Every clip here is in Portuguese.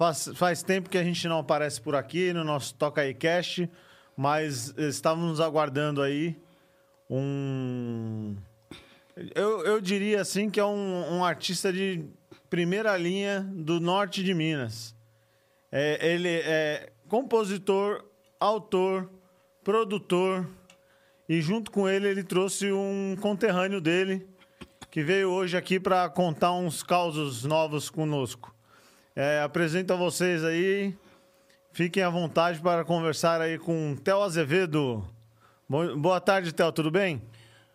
Faz, faz tempo que a gente não aparece por aqui no nosso Toca aí Cast, mas estávamos aguardando aí um. Eu, eu diria assim que é um, um artista de primeira linha do norte de Minas. É, ele é compositor, autor, produtor, e junto com ele ele trouxe um conterrâneo dele que veio hoje aqui para contar uns causos novos conosco. É, apresento a vocês aí, fiquem à vontade para conversar aí com Theo Azevedo. Boa tarde, Theo, tudo bem?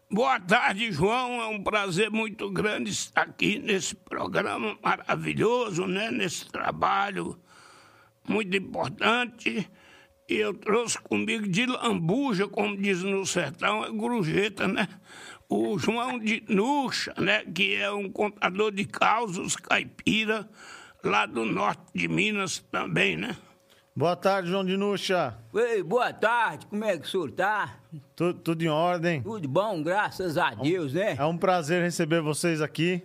Boa tarde, João. É um prazer muito grande estar aqui nesse programa maravilhoso, né? Nesse trabalho muito importante. E eu trouxe comigo de lambuja, como diz no sertão, é grujeta, né? O João de Nuxa, né? Que é um contador de causos caipira, lá do norte de Minas também, né? Boa tarde, João de Nuxa. Oi, boa tarde, como é que o senhor tá? Tudo, tudo em ordem. Tudo bom, graças a Deus, né? É um prazer receber vocês aqui.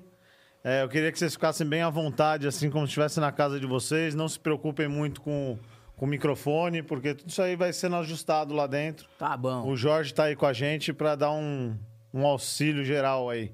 É, eu queria que vocês ficassem bem à vontade, assim como se estivesse na casa de vocês. Não se preocupem muito com com o microfone, porque tudo isso aí vai sendo ajustado lá dentro. Tá bom. O Jorge tá aí com a gente para dar um, um auxílio geral aí.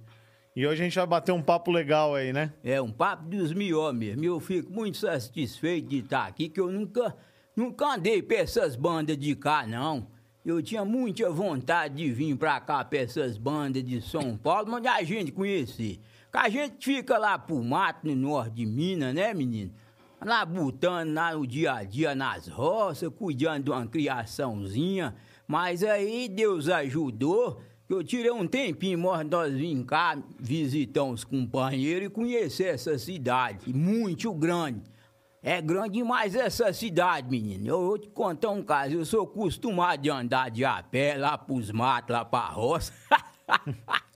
E hoje a gente vai bater um papo legal aí, né? É, um papo dos mesmo. Eu fico muito satisfeito de estar aqui, que eu nunca, nunca andei pra essas bandas de cá, não. Eu tinha muita vontade de vir pra cá pra essas bandas de São Paulo, mas a gente conhecer. Que a gente fica lá pro mato, no norte de Minas, né, menino? labutando lá no dia a dia nas roças, cuidando de uma criaçãozinha. Mas aí Deus ajudou, eu tirei um tempinho, nós vim cá visitar uns companheiros e conhecer essa cidade, muito grande. É grande demais essa cidade, menino. Eu vou te contar um caso. Eu sou acostumado a andar de a pé lá pros matos, lá pra roça.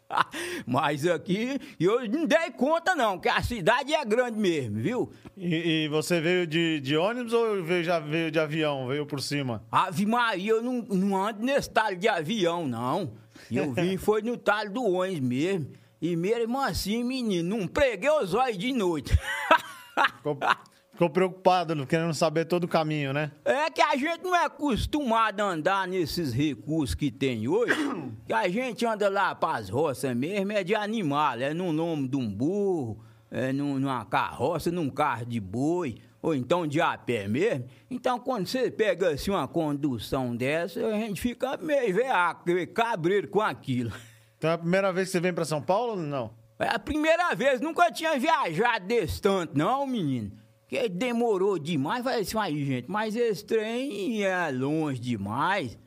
Mas aqui eu não dei conta, não, que a cidade é grande mesmo, viu? E, e você veio de, de ônibus ou veio, já veio de avião? Veio por cima? Ave Maria, eu não, não ando nesse talho de avião, não. Eu vim foi no talho do ônibus mesmo. E mesmo assim, menino, não preguei os olhos de noite. Ficou preocupado, querendo saber todo o caminho, né? É que a gente não é acostumado a andar nesses recursos que tem hoje. que a gente anda lá pras roças mesmo, é de animal, é no nome de um burro, é numa carroça, num carro de boi, ou então de a pé mesmo. Então, quando você pega assim uma condução dessa, a gente fica meio veaco, cabreiro com aquilo. Então é a primeira vez que você vem para São Paulo ou não? É a primeira vez, nunca tinha viajado desse tanto, não, menino. Que demorou demais, falei assim, aí, gente, mas esse trem é longe demais.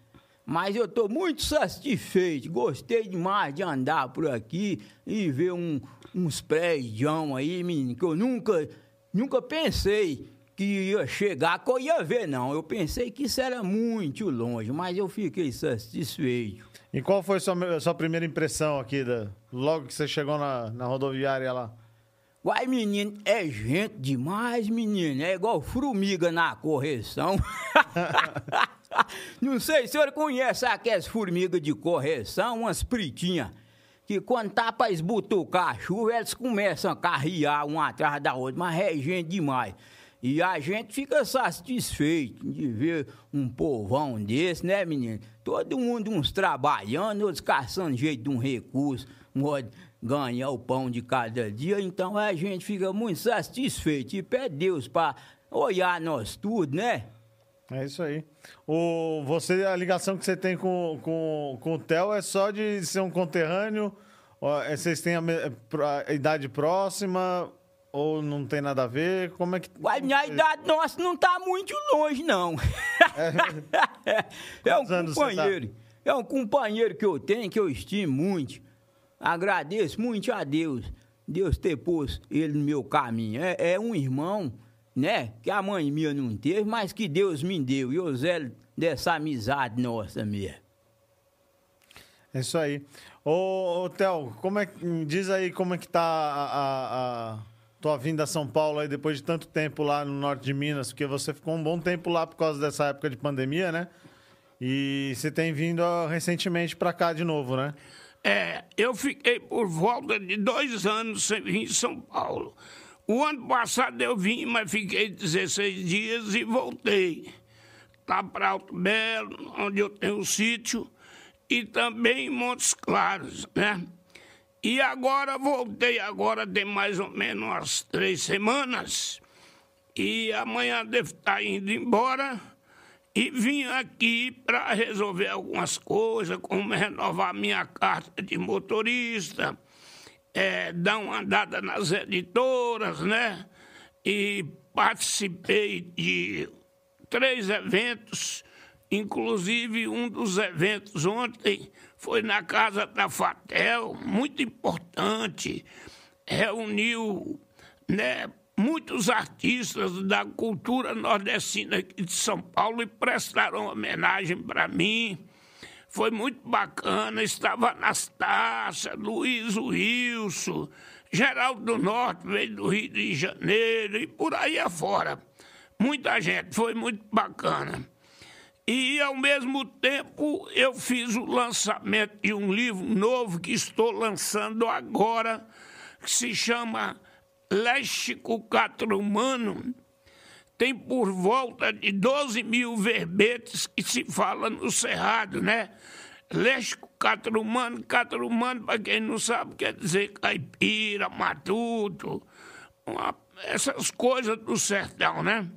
Mas eu tô muito satisfeito, gostei demais de andar por aqui e ver um, uns prédios aí, menino, que eu nunca, nunca pensei que ia chegar, que eu ia ver, não. Eu pensei que isso era muito longe, mas eu fiquei satisfeito. E qual foi a sua, sua primeira impressão aqui, da, logo que você chegou na, na rodoviária lá? Uai, menino, é gente demais, menino. É igual formiga na correção. Não sei se o senhor conhece aquelas formigas de correção, umas pritinhas. Que quando tá pra esbutucar a chuva, elas começam a carrear uma atrás da outra, mas é gente demais. E a gente fica satisfeito de ver um povão desse, né, menino? Todo mundo uns trabalhando, outros caçando jeito de um recurso, um ganhar o pão de cada dia, então a gente fica muito satisfeito e pede Deus para olhar nós tudo, né? É isso aí. O, você, a ligação que você tem com, com, com o Theo é só de ser um conterrâneo? É, vocês têm a, a, idade próxima ou não tem nada a ver? Como é que. A minha idade nossa não está muito longe, não. É, é um tá? companheiro. Tá? É um companheiro que eu tenho, que eu estimo muito. Agradeço muito a Deus, Deus ter posto ele no meu caminho. É, é um irmão, né? Que a mãe minha não teve, mas que Deus me deu. E eu zelo dessa amizade nossa mesmo. É isso aí. Ô, ô Theo, como é, diz aí como é que tá a, a, a, tua vinda a São Paulo aí depois de tanto tempo lá no norte de Minas, porque você ficou um bom tempo lá por causa dessa época de pandemia, né? E você tem vindo recentemente para cá de novo, né? É, eu fiquei por volta de dois anos sem vir em São Paulo. O ano passado eu vim, mas fiquei 16 dias e voltei. Lá para Alto Belo, onde eu tenho um sítio, e também em Montes Claros, né? E agora voltei, agora tem mais ou menos umas três semanas. E amanhã devo estar indo embora. E vim aqui para resolver algumas coisas, como renovar minha carta de motorista, é, dar uma andada nas editoras, né? E participei de três eventos, inclusive um dos eventos ontem foi na casa da Fatel, muito importante, reuniu né, muitos artistas da cultura nordestina aqui de São Paulo e prestaram homenagem para mim. Foi muito bacana, estava Anastácia, Luiz Wilson, Geraldo do Norte veio do Rio de Janeiro e por aí afora. Muita gente, foi muito bacana. E, ao mesmo tempo, eu fiz o lançamento de um livro novo que estou lançando agora, que se chama Léxico Catrumano. Tem por volta de 12 mil verbetes que se fala no Cerrado, né? Léxico Catrumano, Catrumano, para quem não sabe, quer dizer caipira, matuto, uma, essas coisas do sertão, né?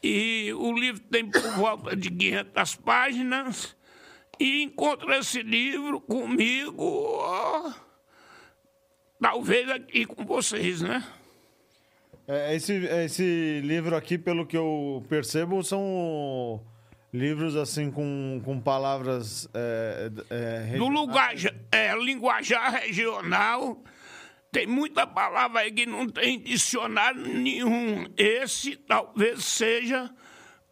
E o livro tem por volta de 500 páginas. E encontro esse livro comigo, talvez aqui com vocês, né? É, esse, esse livro aqui, pelo que eu percebo, são livros assim com, com palavras é, é, do lugar é, linguajar regional tem muita palavra aí que não tem dicionário nenhum. Esse talvez seja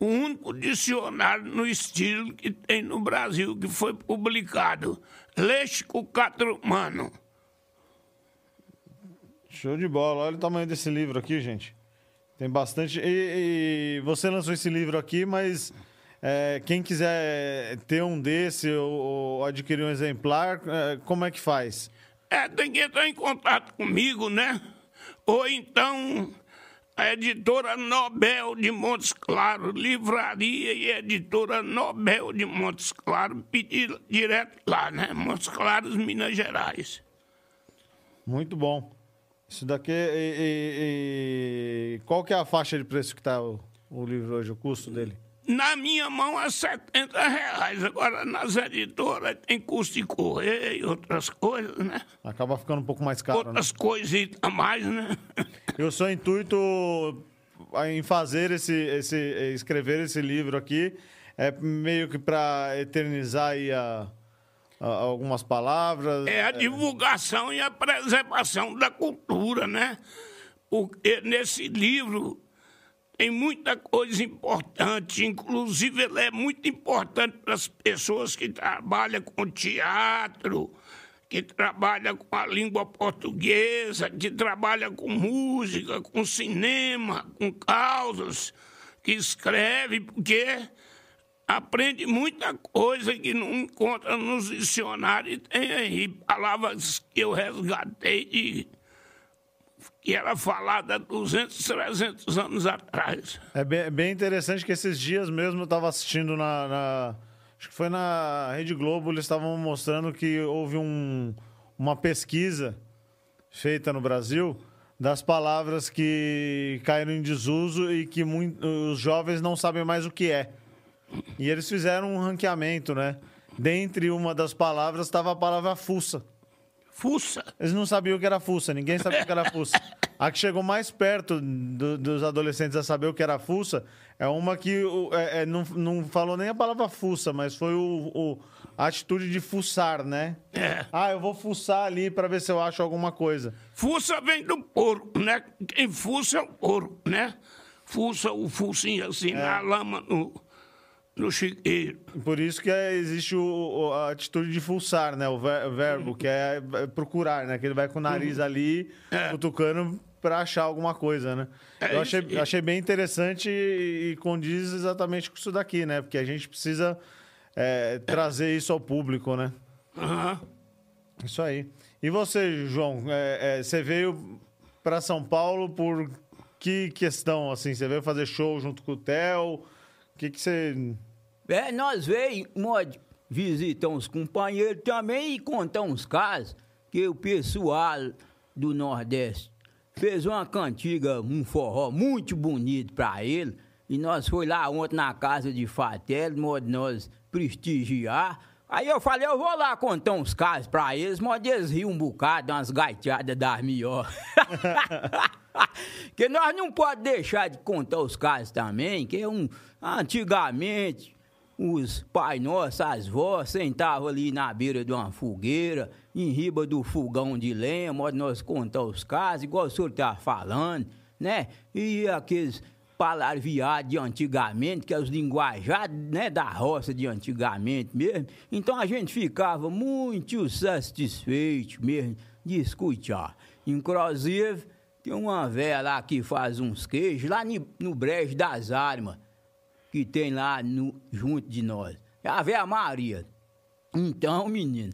o único dicionário no estilo que tem no Brasil, que foi publicado. Léxico Catrumano. Show de bola. Olha o tamanho desse livro aqui, gente. Tem bastante. E, e você lançou esse livro aqui, mas é, quem quiser ter um desse ou, ou adquirir um exemplar, é, como é que faz? É, tem que entrar em contato comigo, né? Ou então a editora Nobel de Montes Claros, livraria e editora Nobel de Montes Claros, pedir direto lá, né? Montes Claros, Minas Gerais. Muito bom. Isso daqui. E, e, e... Qual que é a faixa de preço que está o, o livro hoje, o custo dele? Na minha mão é 70 reais. Agora, nas editoras tem custo de correio e outras coisas, né? Acaba ficando um pouco mais caro, Outras né? coisitas a mais, né? E o seu intuito em fazer esse, esse... escrever esse livro aqui é meio que para eternizar aí a, algumas palavras... É a divulgação e a preservação da cultura, né? Porque nesse livro tem muita coisa importante, inclusive ele é muito importante para as pessoas que trabalham com teatro, que trabalham com a língua portuguesa, que trabalham com música, com cinema, com causas, que escreve, porque aprende muita coisa que não encontra nos dicionários. Tem aí palavras que eu resgatei de que era falada há 200, 300 anos atrás. É bem, bem interessante que esses dias mesmo eu estava assistindo na, na, Acho que foi na Rede Globo, eles estavam mostrando que houve um, uma pesquisa feita no Brasil das palavras que caíram em desuso e que muito, os jovens não sabem mais o que é. E eles fizeram um ranqueamento, né? Dentre uma das palavras estava a palavra fuça. Fuça. Eles não sabiam o que era fuça, ninguém sabia o que era fuça. A que chegou mais perto do, dos adolescentes a saber o que era fuça é uma que é, é, não, não falou nem a palavra fuça, mas foi o, o, a atitude de fuçar, né? É. Ah, eu vou fuçar ali para ver se eu acho alguma coisa. Fuça vem do porco, né? Quem fuça é o porco, né? Fuça o focinho assim é. na lama, no no chiqueiro. Por isso que é, existe o, a atitude de fuçar, né? O, ver, o verbo, que é, é procurar, né? Que ele vai com o nariz uhum. ali, é. cutucando para achar alguma coisa, né? É Eu achei, isso. achei bem interessante e, e, condiz exatamente com isso daqui, né? Porque a gente precisa é, trazer isso ao público, né? Uhum. Isso aí. E você, João, é, é, você veio para São Paulo por que questão? Assim, você veio fazer show junto com o Theo? O que, que você. É, nós veio mod, visitar uns companheiros também e contar uns casos que o pessoal do Nordeste fez uma cantiga, um forró muito bonito para ele. E nós foi lá ontem na casa de Fatel, modo nós prestigiar. Aí eu falei, eu vou lá contar uns casos pra eles, mas eles riam um bocado, umas gaiteadas das melhores. que nós não podemos deixar de contar os casos também, que um, antigamente os pais nossos, as vós, sentavam ali na beira de uma fogueira, em riba do fogão de lenha, modo nós contar os casos, igual o senhor tá falando, né? E aqueles palavreado de antigamente, que é os linguajados né, da roça de antigamente mesmo. Então a gente ficava muito satisfeito mesmo de escutar. Inclusive, tem uma velha lá que faz uns queijos, lá no Brejo das Armas, que tem lá no, junto de nós. É a velha Maria. Então, menino,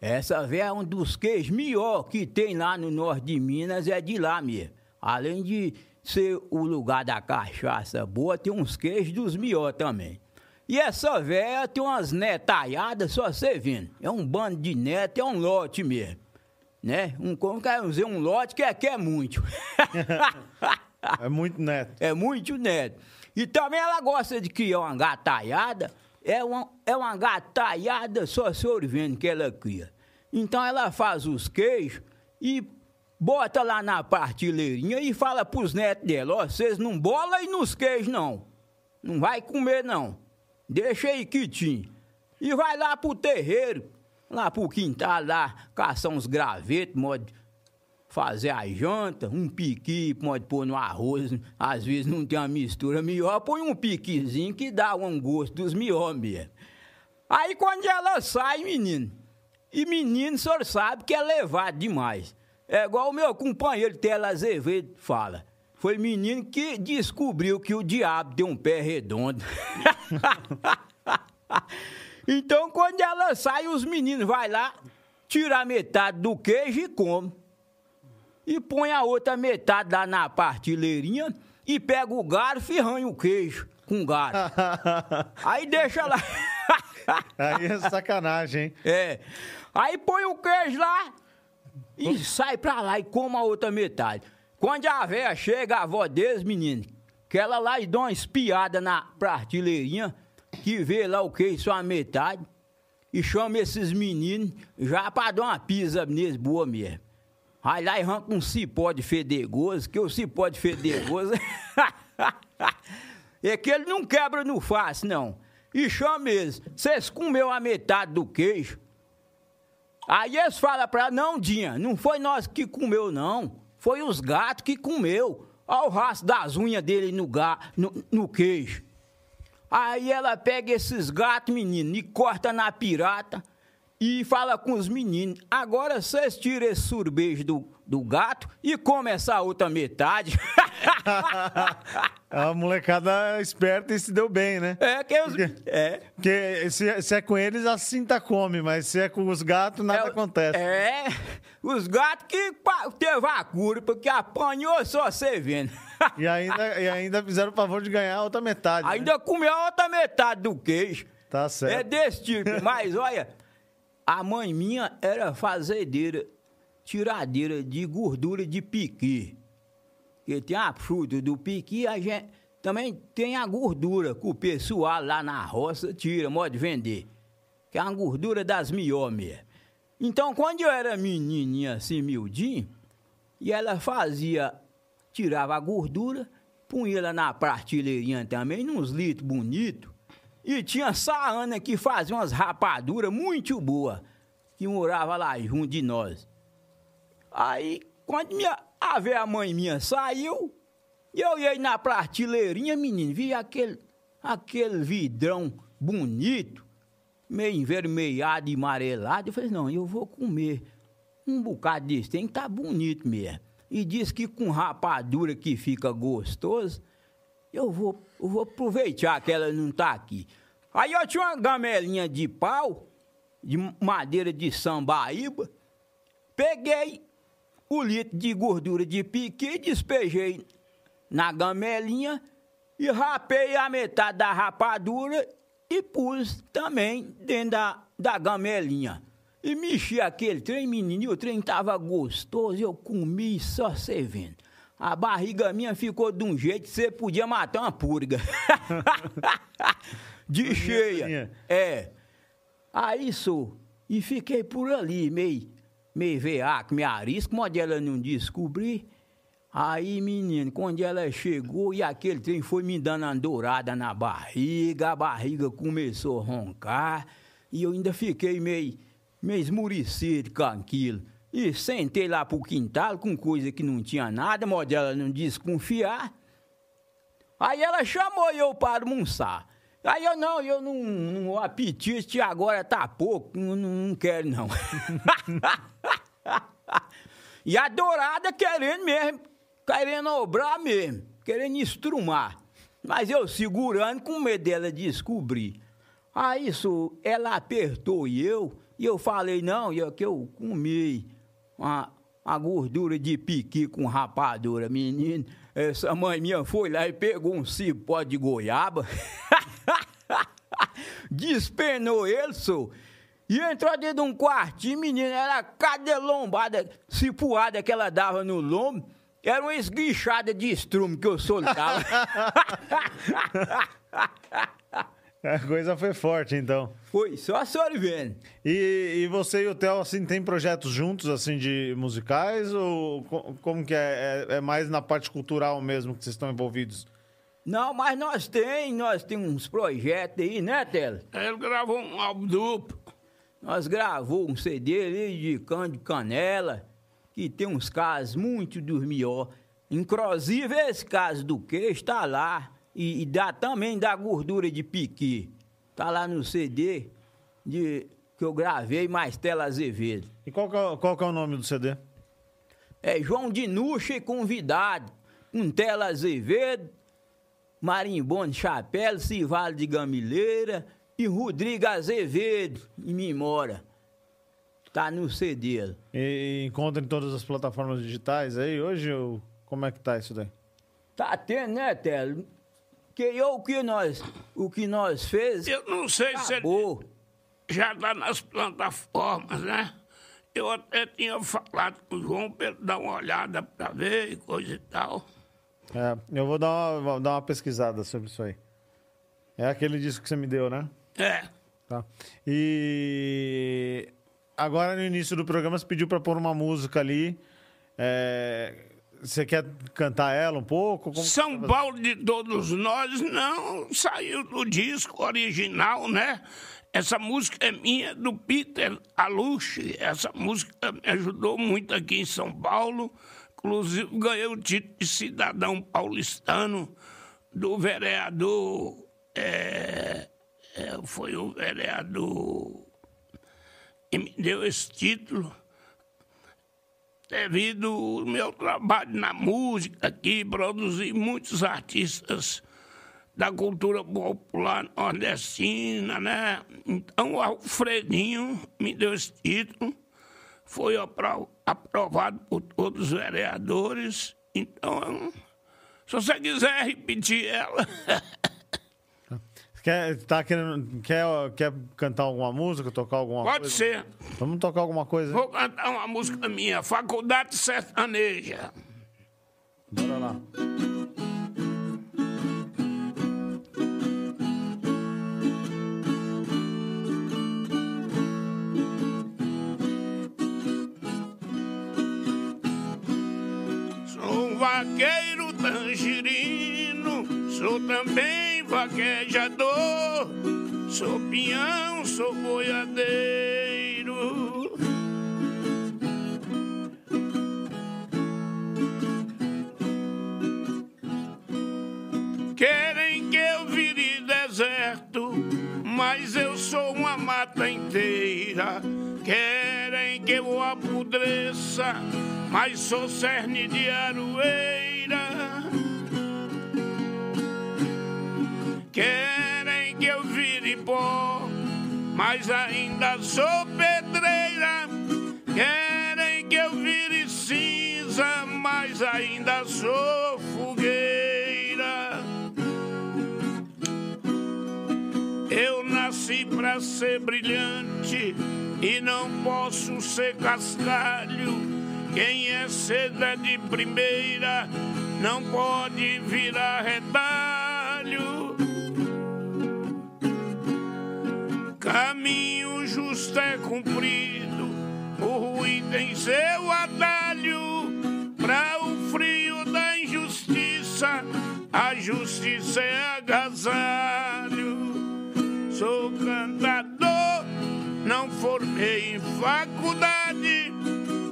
essa velha é um dos queijos melhor que tem lá no norte de Minas, é de lá mesmo. Além de ser o lugar da cachaça boa, tem uns queijos dos melhores também. E essa véia tem umas netalhadas, só você vendo. É um bando de neto, é um lote mesmo. Né? Um, como quer dizer, um lote que é, que é muito. é muito neto. É muito neto. E também ela gosta de criar uma gatalhada. É uma, é uma gatalhada só se vendo que ela cria. Então ela faz os queijos e bota lá na partilheirinha e fala pros netos dela, ó, vocês não bola e nos queijos não. Não vai comer não. Deixa aí quietinho. E vai lá pro terreiro, lá pro quintal lá, caçar uns gravetos, modo fazer a janta, um piqui, pode pôr no arroz, às vezes não tem uma mistura melhor, põe um piquizinho que dá um gosto dos melhores mesmo. Aí quando ela sai, menino, e menino, senhor sabe que é levado demais. É igual o meu companheiro Tela Azevedo fala. Foi menino que descobriu que o diabo tem um pé redondo. então, quando ela sai, os meninos vai lá, tira a metade do queijo e come. E põe a outra metade lá na partilheirinha e pega o garfo e arranha o queijo com garfo. Aí deixa lá. Aí é sacanagem, hein? É. Aí põe o queijo lá, e sai pra lá e come a outra metade. Quando a véia chega, a avó deles, menino, que ela lá e dá uma espiada na prateleirinha, que vê lá o que, só a metade, e chama esses meninos já pra dar uma pisa neles boa mesmo. Aí lá e arranca um cipó de fedegoso, que o cipó de fedegoso é que ele não quebra no fácil, não. E chama eles, vocês comeu a metade do queijo, Aí eles falam pra não, Dinha, não foi nós que comeu, não. Foi os gatos que comeu. Olha o rastro das unhas dele no, ga, no, no queijo. Aí ela pega esses gatos, menino, e corta na pirata e fala com os meninos. Agora vocês tiram esse surbejo do, do gato e come essa outra metade. a molecada esperta e se deu bem, né? É, que os, porque, é. Porque se, se, é com eles, a cinta come, mas se é com os gatos, nada é, acontece. É, os gatos que teve a cura, porque apanhou só você vendo. e, ainda, e ainda fizeram o favor de ganhar a outra metade. Ainda né? comeu a outra metade do queijo. Tá certo. É desse tipo, mas olha, a mãe minha era fazendeira tiradeira de gordura de piqui. Que tem a fruta do piqui, a gente também tem a gordura que o pessoal lá na roça tira, pode vender. Que é a gordura das miômias. Então, quando eu era menininha assim, miudinho, e ela fazia, tirava a gordura, punha ela na prateleirazinha também, nos litros bonitos, e tinha Saana que fazia umas rapaduras muito boas, que morava lá junto de nós. Aí, quando minha, a ver a mãe minha saiu, eu ia na prateleirinha, menino, vi aquele, aquele vidrão bonito, meio envermelhado e amarelado. Eu falei, não, eu vou comer um bocado desse, tem que tá bonito mesmo. E diz que com rapadura que fica gostoso, eu vou, eu vou aproveitar que ela não tá aqui. Aí eu tinha uma gamelinha de pau, de madeira de sambaíba, peguei o litro de gordura de piqui, despejei na gamelinha e rapei a metade da rapadura e pus também dentro da, da gamelinha. E mexi aquele trem, menino, e o trem tava gostoso, eu comi só vendo. A barriga minha ficou de um jeito que você podia matar uma purga. de cheia. É. Aí sou. E fiquei por ali, meio, meio veaco, meio arisco, mas ela não descobri. Aí, menino, quando ela chegou e aquele trem foi me dando uma dourada na barriga, a barriga começou a roncar e eu ainda fiquei meio, meio esmurecido com aquilo. E sentei lá pro quintal com coisa que não tinha nada, mas ela não desconfiar. Aí ela chamou eu para almoçar. Aí eu não, eu não, não o apetite agora tá pouco, não, não quero não. e a dourada querendo mesmo, querendo obrar mesmo, querendo estrumar. Mas eu segurando com medo dela descobrir. Aí isso, ela apertou e eu, e eu falei, não, eu, que eu comi uma, uma gordura de piqui com rapadura, menino. Essa mãe minha foi lá e pegou um cipó de goiaba, despenou ele, sou. E entrou dentro de um quartinho, menino, era cada lombada cipuada que ela dava no lombo, era uma esguichada de estrume que eu soltava. A coisa foi forte, então. Foi, só a senhora vendo. E, e você e o Theo, assim, tem projetos juntos, assim, de musicais? Ou como que é? é? é? mais na parte cultural mesmo que vocês estão envolvidos? Não, mas nós tem, nós temos uns projetos aí, né, Tela? Ele gravou um álbum duplo. Nós gravou um CD ali de cano de canela, que tem uns casos muito dos melhores. Inclusive, esse caso do queijo está lá. E, e, dá também da gordura de piqui. Tá lá no CD de, que eu gravei, Tela Azevedo. E qual que, é, qual que é o nome do CD? É João de Nuxa e convidado. Um Tela Azevedo, Marimbom de Chapéu, Civalo de Gamileira e Rodrigo Azevedo em memória. Tá no CD. E encontra em todas as plataformas digitais aí hoje? Ou como é que tá isso daí? Tá tendo, né, Telo? Que eu, o que nós, o que nós fez. Eu não sei acabou. se já está nas plataformas, né? Eu até tinha falado com o João para ele dar uma olhada para ver e coisa e tal. É, eu vou dar uma, vou dar uma pesquisada sobre isso aí. É aquele disco que você me deu, né? É. Tá. E agora no início do programa você pediu para pôr uma música ali. É, você quer cantar ela um pouco? Como São Paulo de todos nós não saiu do disco original, né? Essa música é minha, do Peter Aluche. Essa música me ajudou muito aqui em São Paulo. Inclusive, ganhei o título de cidadão paulistano do vereador. É, é, foi o vereador que me deu esse título devido ao meu trabalho na música aqui, produzi muitos artistas da cultura popular nordestina, né? Então o Alfredinho me deu esse título, foi aprovado por todos os vereadores. Então, se você quiser repetir ela. Quer, tá querendo, quer, quer cantar alguma música, tocar alguma Pode coisa? Pode ser. Vamos tocar alguma coisa? Vou cantar uma música minha, Faculdade Sertaneja. Bora lá. Sou um vaqueiro tangerino, sou também vaquejador, sou pinhão, sou boiadeiro. Querem que eu vire deserto, mas eu sou uma mata inteira. Querem que eu apodreça, mas sou cerne de aroeira. Querem que eu vire pó, mas ainda sou pedreira. Querem que eu vire sim sou fogueira. Eu nasci pra ser brilhante e não posso ser cascalho. Quem é seda de primeira não pode virar retalho. Caminho justo é cumprido, o ruim tem seu atalho. Pra o frio da injustiça, a justiça é agasalho. Sou cantador, não formei em faculdade,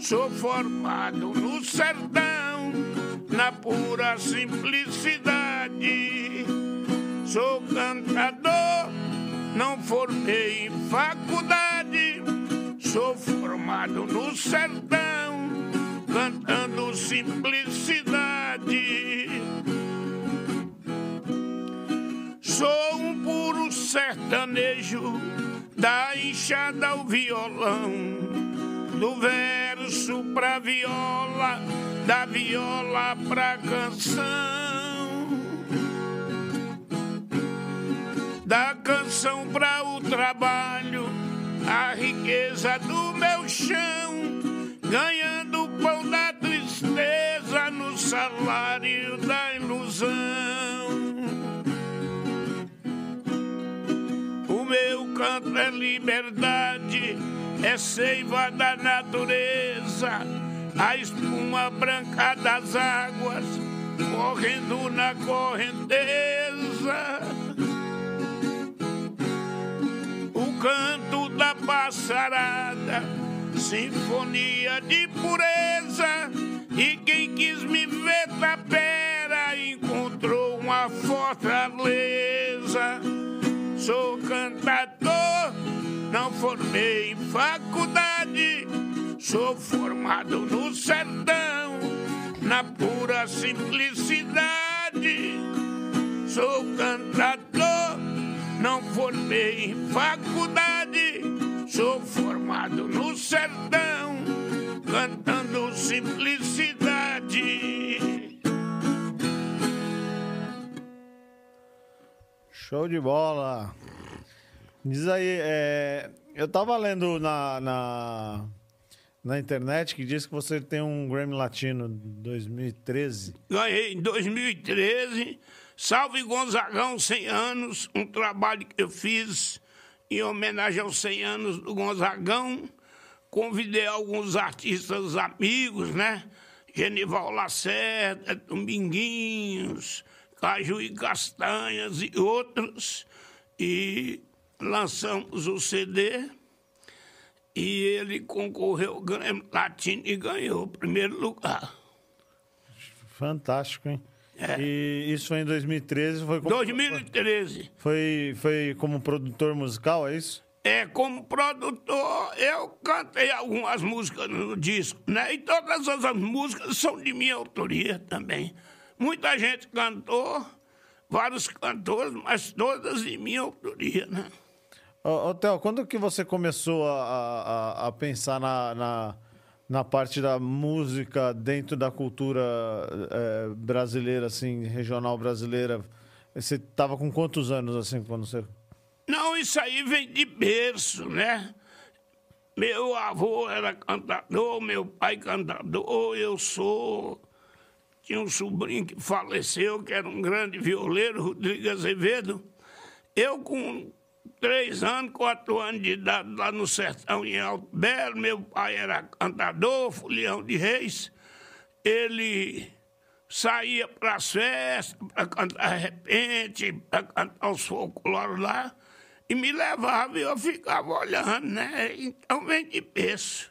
sou formado no sertão, na pura simplicidade. Sou cantador, não formei em faculdade, sou formado no sertão, cantando simplicidade. Sou um puro sertanejo, da enxada ao violão, do verso pra viola, da viola pra canção. Da canção pra o trabalho, a riqueza do meu chão, ganhando o pão da tristeza no salário da ilusão. O meu canto é liberdade, é seiva da natureza, a espuma branca das águas correndo na correnteza. Canto da passarada, sinfonia de pureza. E quem quis me ver tapera encontrou uma fortaleza. Sou cantador, não formei em faculdade, sou formado no sertão, na pura simplicidade. Sou cantador, não formei em faculdade, sou formado no sertão, cantando simplicidade. Show de bola. Diz aí, é, eu tava lendo na, na, na internet que diz que você tem um Grammy Latino 2013. Ganhei em 2013, Salve Gonzagão 100 anos, um trabalho que eu fiz em homenagem aos 100 anos do Gonzagão. Convidei alguns artistas amigos, né? Genival Lacerda, Dominguinhos, Caju e Castanhas e outros. E lançamos o CD. E ele concorreu ao Grêmio Latino e ganhou o primeiro lugar. Fantástico, hein? É. E isso foi em 2013, foi como, 2013. foi, foi como produtor musical, é isso? É, como produtor, eu cantei algumas músicas no disco, né? E todas as músicas são de minha autoria também. Muita gente cantou, vários cantores, mas todas de minha autoria, né? Ô, ô, Theo, quando que você começou a, a, a pensar na, na, na parte da música dentro da cultura eh, brasileira, assim, regional brasileira? Você estava com quantos anos, assim, quando você... Não, isso aí vem de berço, né? Meu avô era cantador, meu pai cantador, eu sou. Tinha um sobrinho que faleceu, que era um grande violeiro, Rodrigo Azevedo. Eu, com três anos, quatro anos de idade, lá no sertão, em Alto Belo, meu pai era cantador, folião de reis. Ele saía para as festas, para cantar repente, para cantar os folclores lá, e me levava e eu ficava olhando, né? Então vem de berço.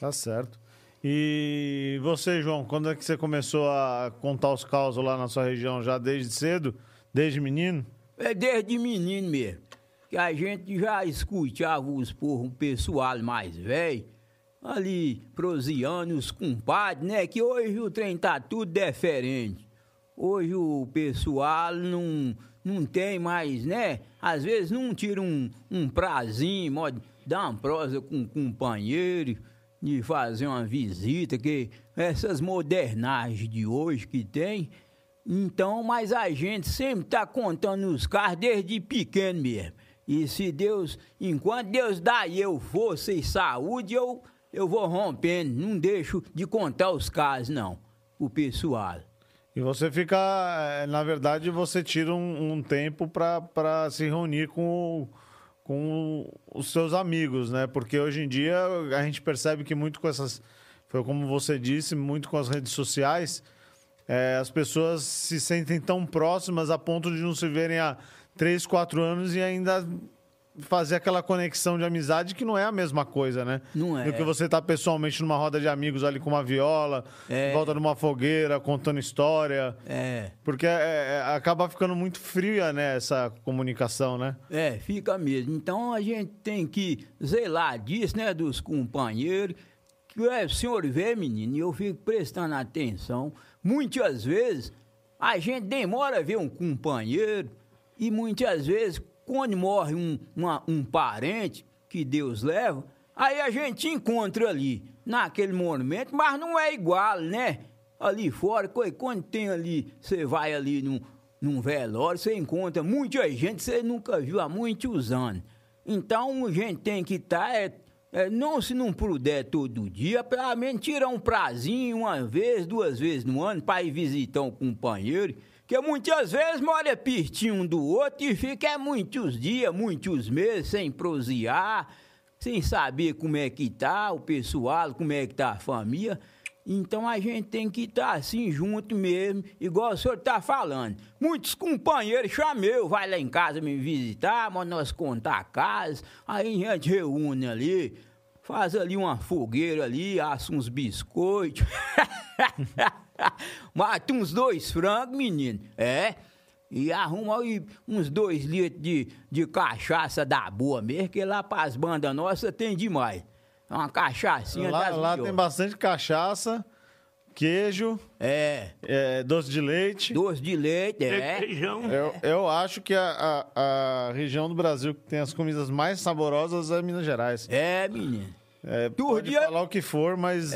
Tá certo. E você, João, quando é que você começou a contar os causos lá na sua região? Já desde cedo? Desde menino? É desde menino mesmo. Que a gente já escutava os porros, um pessoal mais velho, ali proseando, os compadres, né? Que hoje o trem tá tudo diferente. Hoje o pessoal não, não tem mais, né? Às vezes não tira um, um prazinho, pode dar uma prosa com um companheiro. de fazer uma visita, que essas modernagens de hoje que tem. Então, mas a gente sempre tá contando os carros desde pequeno mesmo. E se Deus, enquanto Deus dá eu força e saúde, eu, eu vou rompendo. Não deixo de contar os carros, não, o pessoal. E você fica, eh, na verdade, você tira um, um tempo para se reunir com, com os seus amigos, né? Porque hoje em dia a gente percebe que muito com essas, foi como você disse, muito com as redes sociais, é, as pessoas se sentem tão próximas a ponto de não se verem há três, quatro anos e ainda fazer aquela conexão de amizade que não é a mesma coisa, né? Não é. Do que você tá pessoalmente numa roda de amigos ali com uma viola, É. em volta numa fogueira, contando história. É. Porque é- é- acaba ficando muito fria, né, essa comunicação, né? É, fica mesmo. Então a gente tem que zelar disso, né, dos companheiros. Que é, o senhor vê, menino, e eu fico prestando atenção. Muitas vezes a gente demora a ver um companheiro e muitas vezes quando morre um, uma- um parente que Deus leva, aí a gente encontra ali, naquele monumento, mas não é igual, né? Ali fora, quando tem ali, você vai ali num, num velório, você encontra muita gente que você nunca viu há muitos anos. Então a gente tem que estar, é, é, não se não puder todo dia, pelo menos um prazinho uma vez, duas vezes no ano para ir visitar um companheiro. Que muitas vezes mora pertinho um do outro e fica é, muitos dias, muitos meses sem prosear, sem saber como é que tá o pessoal, como é que tá a família. Então a gente tem que estar assim junto mesmo, igual o senhor tá falando. Muitos companheiros chameu, vai lá em casa me visitar, mas nós contar a casa, aí a gente reúne ali, faz ali uma fogueira ali, assa uns biscoitos. Mata uns dois frangos, menino. É. E arruma aí uns dois litros de, de cachaça da boa mesmo, que lá pras bandas nossas tem demais. É Uma cachaçinha Lá, das lá melhores. tem bastante cachaça, queijo, É, é, doce de leite. doce de leite, é. Requeijão. Eu, eu acho que a, a- a região do Brasil que tem as comidas mais saborosas é Minas Gerais. É, menino. É, pode dia- falar o que for, mas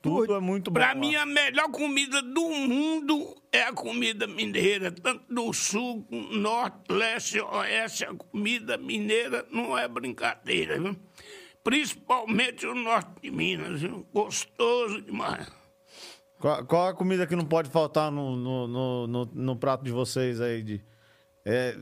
tudo Tudo- é muito bom. Pra lá. mim, a melhor comida do mundo é a comida mineira. Tanto do sul, norte, leste, oeste, a comida mineira não é brincadeira, viu? Principalmente o norte de Minas, viu? Gostoso demais. Qual, qual a comida que não pode faltar no, no, no, no- no prato de vocês aí? De, é,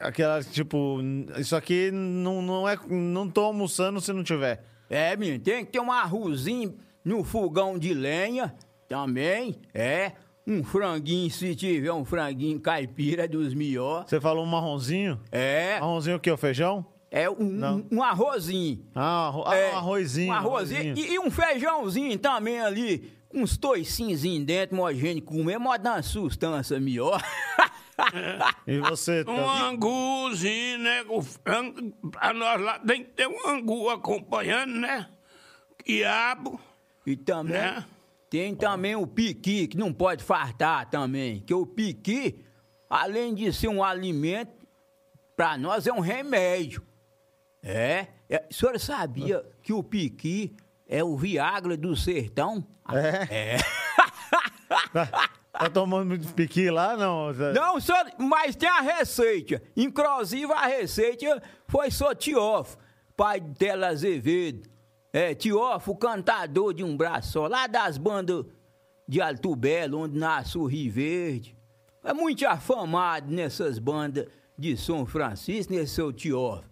aquela, tipo, isso aqui não, não, é, não tô almoçando se não tiver. É, menino, tem que ter um arrozinho no fogão de lenha também, é. Um franguinho, se tiver um franguinho caipira dos melhores. Você falou um marronzinho? É, Marronzinho o quê? O feijão? É um, Não. um, um arrozinho. Ah, arro- ah, É, um arrozinho. Um arrozinho. E, e um feijãozinho também ali, com uns toicinhos dentro, gente comer, mas dá uma sustância melhor. E você? Um tá- anguzinho, né? O frango, pra nós lá tem que ter um angu acompanhando, né? Quiabo, E também né? tem também o piqui, que não pode fartar também. Que o piqui, além de ser um alimento, para nós é um remédio. É. é. O senhor sabia que o piqui é o Viagra do sertão? É? É. Tá tomando muito piqui lá? Não. Não, senhor, mas tem a receita. Inclusive, a receita foi só Tioff, pai de Tela Azevedo. É, Tioff, o cantador de um braço só, lá das bandas de Alto Belo, onde nasce o Rio Verde. É muito afamado nessas bandas de São Francisco, nesse seu Tioff.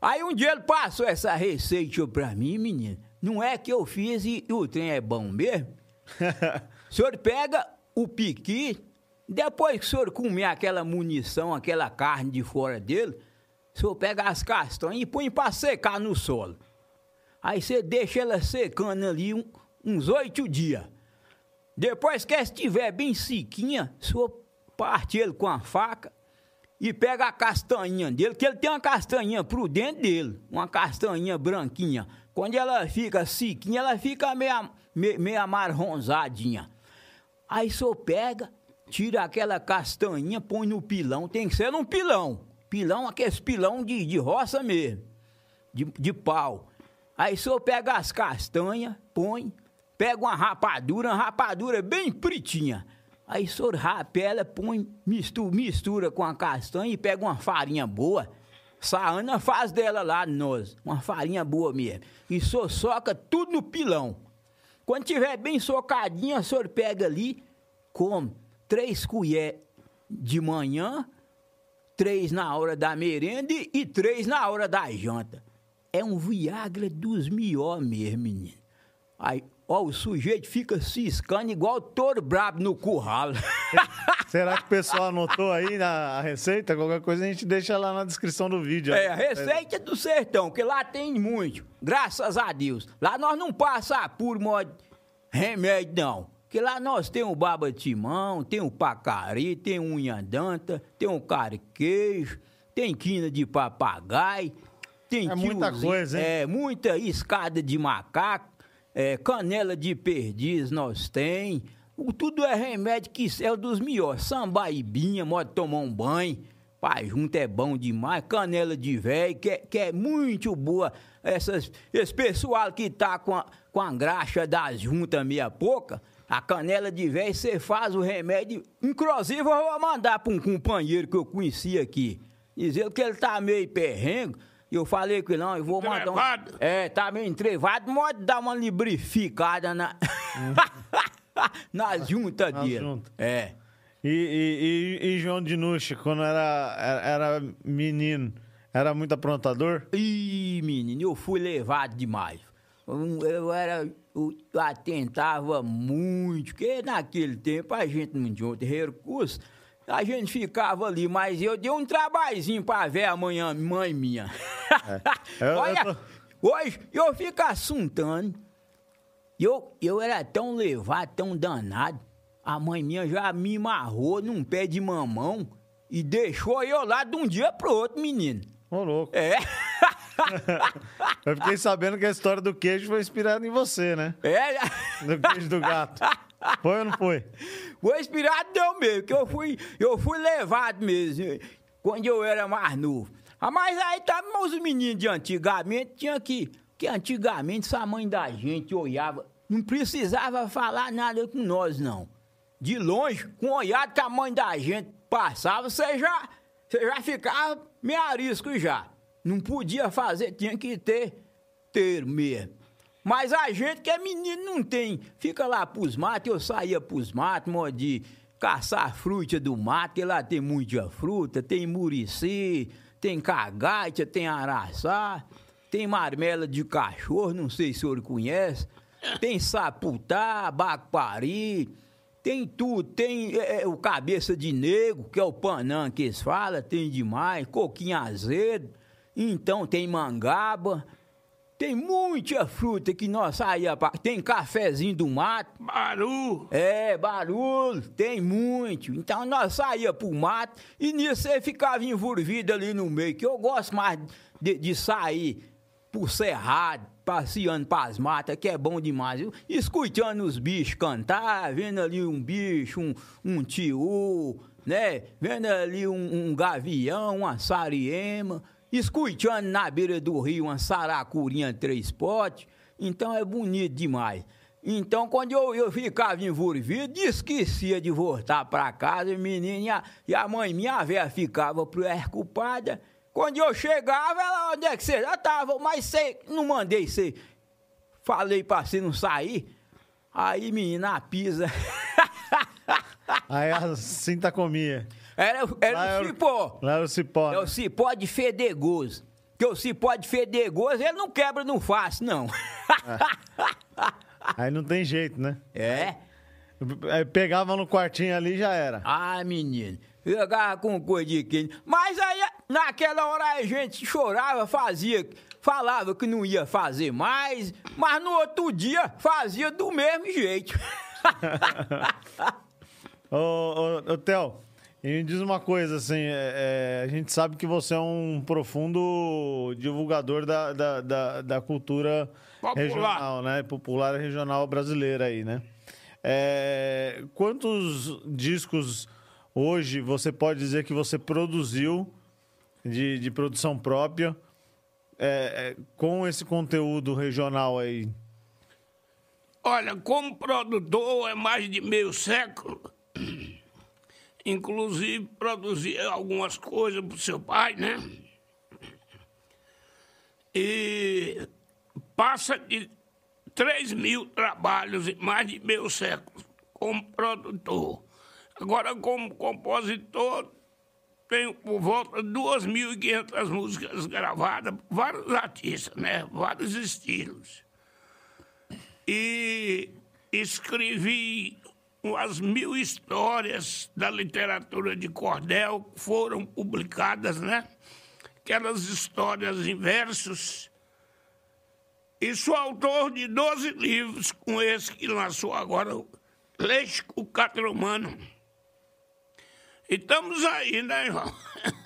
Aí um dia ele passou essa receita pra mim, menino. Não é que eu fiz e o trem é bom mesmo? O senhor pega o piqui, depois que o senhor comer aquela munição, aquela carne de fora dele, o senhor pega as castanhas e põe pra secar no solo. Aí você deixa ela secando ali um- uns oito dias. Depois que ela estiver bem sequinha, o senhor parte ele com a faca e pega a castanhinha dele, que ele tem uma castanhinha pro dentro dele, uma castanhinha branquinha. Quando ela fica sequinha, ela fica meio, meio, meio amarronzadinha. Aí senhor pega, tira aquela castanhinha, põe no pilão, tem que ser num pilão. Pilão, aqueles pilão de, de roça mesmo, de, de pau. Aí senhor pega as castanhas, põe, pega uma rapadura, uma rapadura bem pretinha. Aí o senhor rapa ela, põe, mistura, mistura com a castanha e pega uma farinha boa. Essa Ana faz dela lá, nós, uma farinha boa mesmo. E senhor soca tudo no pilão. Quando tiver bem socadinha, o senhor pega ali, come três colheres de manhã, três na hora da merenda e três na hora da janta. É um Viagra dos melhores mesmo, menino. Aí, ó, o sujeito fica ciscando igual touro brabo no curral. Será que o pessoal anotou aí na receita? Qualquer coisa a gente deixa lá na descrição do vídeo. É, a receita do sertão, que lá tem muito, graças a Deus. Lá nós não passa por modo remédio, não. Que lá nós temos o baba timão, tem o pacari, tem unha danta, tem o carquejo, tem quina de papagaio, tem É muita coisa, hein? É, muita escada de macaco, é, canela de perdiz nós tem. Tudo é remédio que é dos melhores. Sambaibinha, pode tomar um banho. Pai, junto é bom demais. Canela de velho, que, é- que é muito boa. Essas, esse pessoal que tá com a, com a graxa das juntas meia pouca, a canela de velho, você faz o remédio. Inclusive, eu vou mandar para um companheiro que eu conheci aqui. Dizendo que ele tá meio perrengue. E eu falei que não, eu vou mandar um... Entrevado? É, tá meio entrevado, pode dar uma lubrificada na... nas juntas Nas dele. juntas. É. E, e- e- e João de Nuxa, quando era, era, era menino, era muito aprontador? Ih, menino, eu fui levado demais. Eu, eu era. Eu atentava muito, porque naquele tempo a gente não tinha outro recurso. A gente ficava ali, mas eu dei um trabalhinho pra ver amanhã, mãe minha. Eu- eu Olha, tô- hoje eu fico assuntando. Eu, eu era tão levado, tão danado. A mãe minha já me amarrou num pé de mamão e deixou eu lá de um dia pro outro, menino. Ô, louco. É. Eu fiquei sabendo que a história do queijo foi inspirada em você, né? É. Do queijo do gato. Foi ou não foi? Foi inspirado deu mesmo, que eu fui, eu fui levado mesmo, quando eu era mais novo. Ah, mas aí tá, os meninos de antigamente tinha que, que antigamente essa mãe da gente olhava, não precisava falar nada com nós, não. De longe, com o olhar que a mãe da gente passava, você já, você já ficava meio arisco já. Não podia fazer, tinha que ter ter mesmo. Mas a gente que é menino não tem. Fica lá pros matos, eu saía pros matos, modo de caçar fruta do mato, que lá tem muita fruta, tem murici, tem cagaita, tem araçá, tem marmela de cachorro, não sei se o senhor conhece, tem saputá, bacpari, tem tudo, tem é, é, o cabeça de negro, que é o panã que eles falam, tem demais, coquinho azedo, então tem mangaba, tem muita fruta que nós saía pra... Tem cafezinho do mato, Baru. é, barulho, tem muito. Então nós saía pro mato e nisso você ficava envolvido ali no meio, que eu gosto mais de, de sair pro cerrado, passeando pras matas, que é bom demais. viu? Escutando os bichos cantar, vendo ali um bicho, um, um tio, né? Vendo ali um, um gavião, uma sariema, escutando na beira do rio uma saracurinha três potes. Então é bonito demais. Então, quando eu, eu ficava envolvido, esquecia de voltar para casa, menino, e a, mãe minha velha ficava preocupada. Quando eu chegava, ela, onde é que você já tava? Mas você, não mandei você, falei pra você não sair. Aí, menina, pisa, Aí a cinta comia. Era, era era o cipó. Lá era o cipó. É né? o cipó de fedegoso. Que o cipó de fedegoso, ele não quebra no fácil, não. Aí não tem jeito, né? é. Aí pegava no quartinho ali e já era. Ah, menino, jogava com coisa de quente. Mas aí, naquela hora a gente chorava, fazia, falava que não ia fazer mais, mas no outro dia fazia do mesmo jeito. Ô, ô, ô Theo, e me diz uma coisa, assim, é- é, a gente sabe que você é um profundo divulgador da, da, da, da cultura Popular. regional, né? Popular e regional brasileira aí, né? É, quantos discos hoje você pode dizer que você produziu de, de produção própria é, é, com esse conteúdo regional aí? Olha, como produtor é mais de meio século, inclusive produzi algumas coisas para o seu pai, né? E passa de 3 mil trabalhos em mais de meio século como produtor. Agora, como compositor, tenho por volta de 2.500 músicas gravadas, vários artistas, né? Vários estilos. E escrevi umas mil histórias da literatura de cordel foram publicadas, né? Aquelas histórias em versos. E sou autor de 12 livros, com esse que lançou agora, Léxico Catromano. E estamos aí, né, irmão?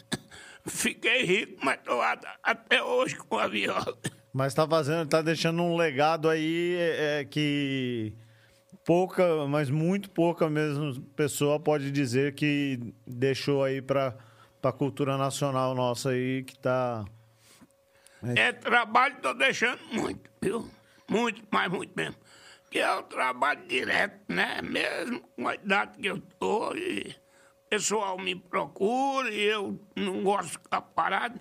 Fiquei rico, mas estou até hoje com a viola. Mas está fazendo, tá deixando um legado aí é, é, que pouca, mas muito pouca mesmo pessoa pode dizer que deixou aí para a cultura nacional nossa aí que está é, é trabalho, estou deixando muito, viu? Muito, mas muito mesmo. Que é o trabalho direto, né? Mesmo com a idade que eu estou e o pessoal me procura e eu não gosto de ficar parado.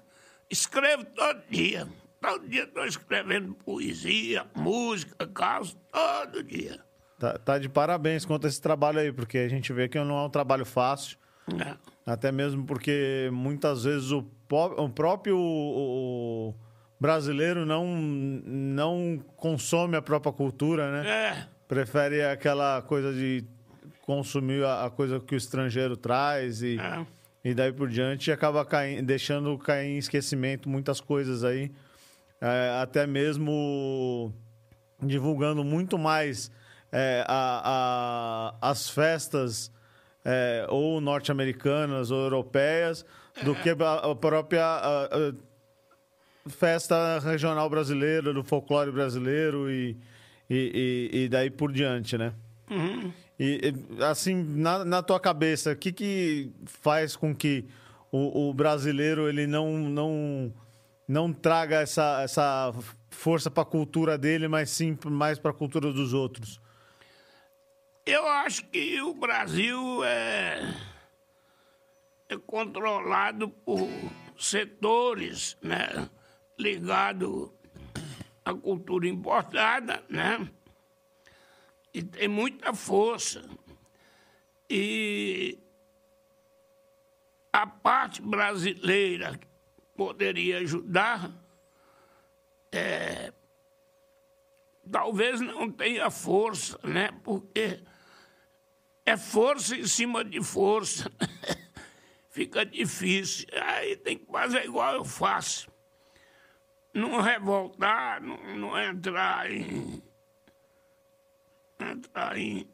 Escrevo todo dia. Todo dia estou escrevendo poesia, música, caso, todo dia. Tá, tá, de parabéns quanto a esse trabalho aí, porque a gente vê que não é um trabalho fácil. É. Até mesmo porque muitas vezes o, o próprio o, brasileiro não, não consome a própria cultura, né? É. Prefere aquela coisa de consumir a, a coisa que o estrangeiro traz e, é. e daí por diante e acaba caindo, deixando cair em esquecimento muitas coisas aí. É, até mesmo divulgando muito mais é, a, a, as festas é, ou norte-americanas ou europeias do que a, a própria a, festa regional brasileira, do folclore brasileiro e, e, e, e daí por diante, né? Uhum. E, assim, na, na tua cabeça, o que, que faz com que o, o brasileiro ele não, não, não traga essa, essa força para a cultura dele, mas sim mais para a cultura dos outros? Eu acho que o Brasil é, é controlado por setores, né? ligado à cultura importada, né? E tem muita força. E a parte brasileira poderia ajudar, é, talvez não tenha força, né? Porque é força em cima de força. Fica difícil. Aí tem que fazer igual eu faço não revoltar, não, não entrar em. entrar em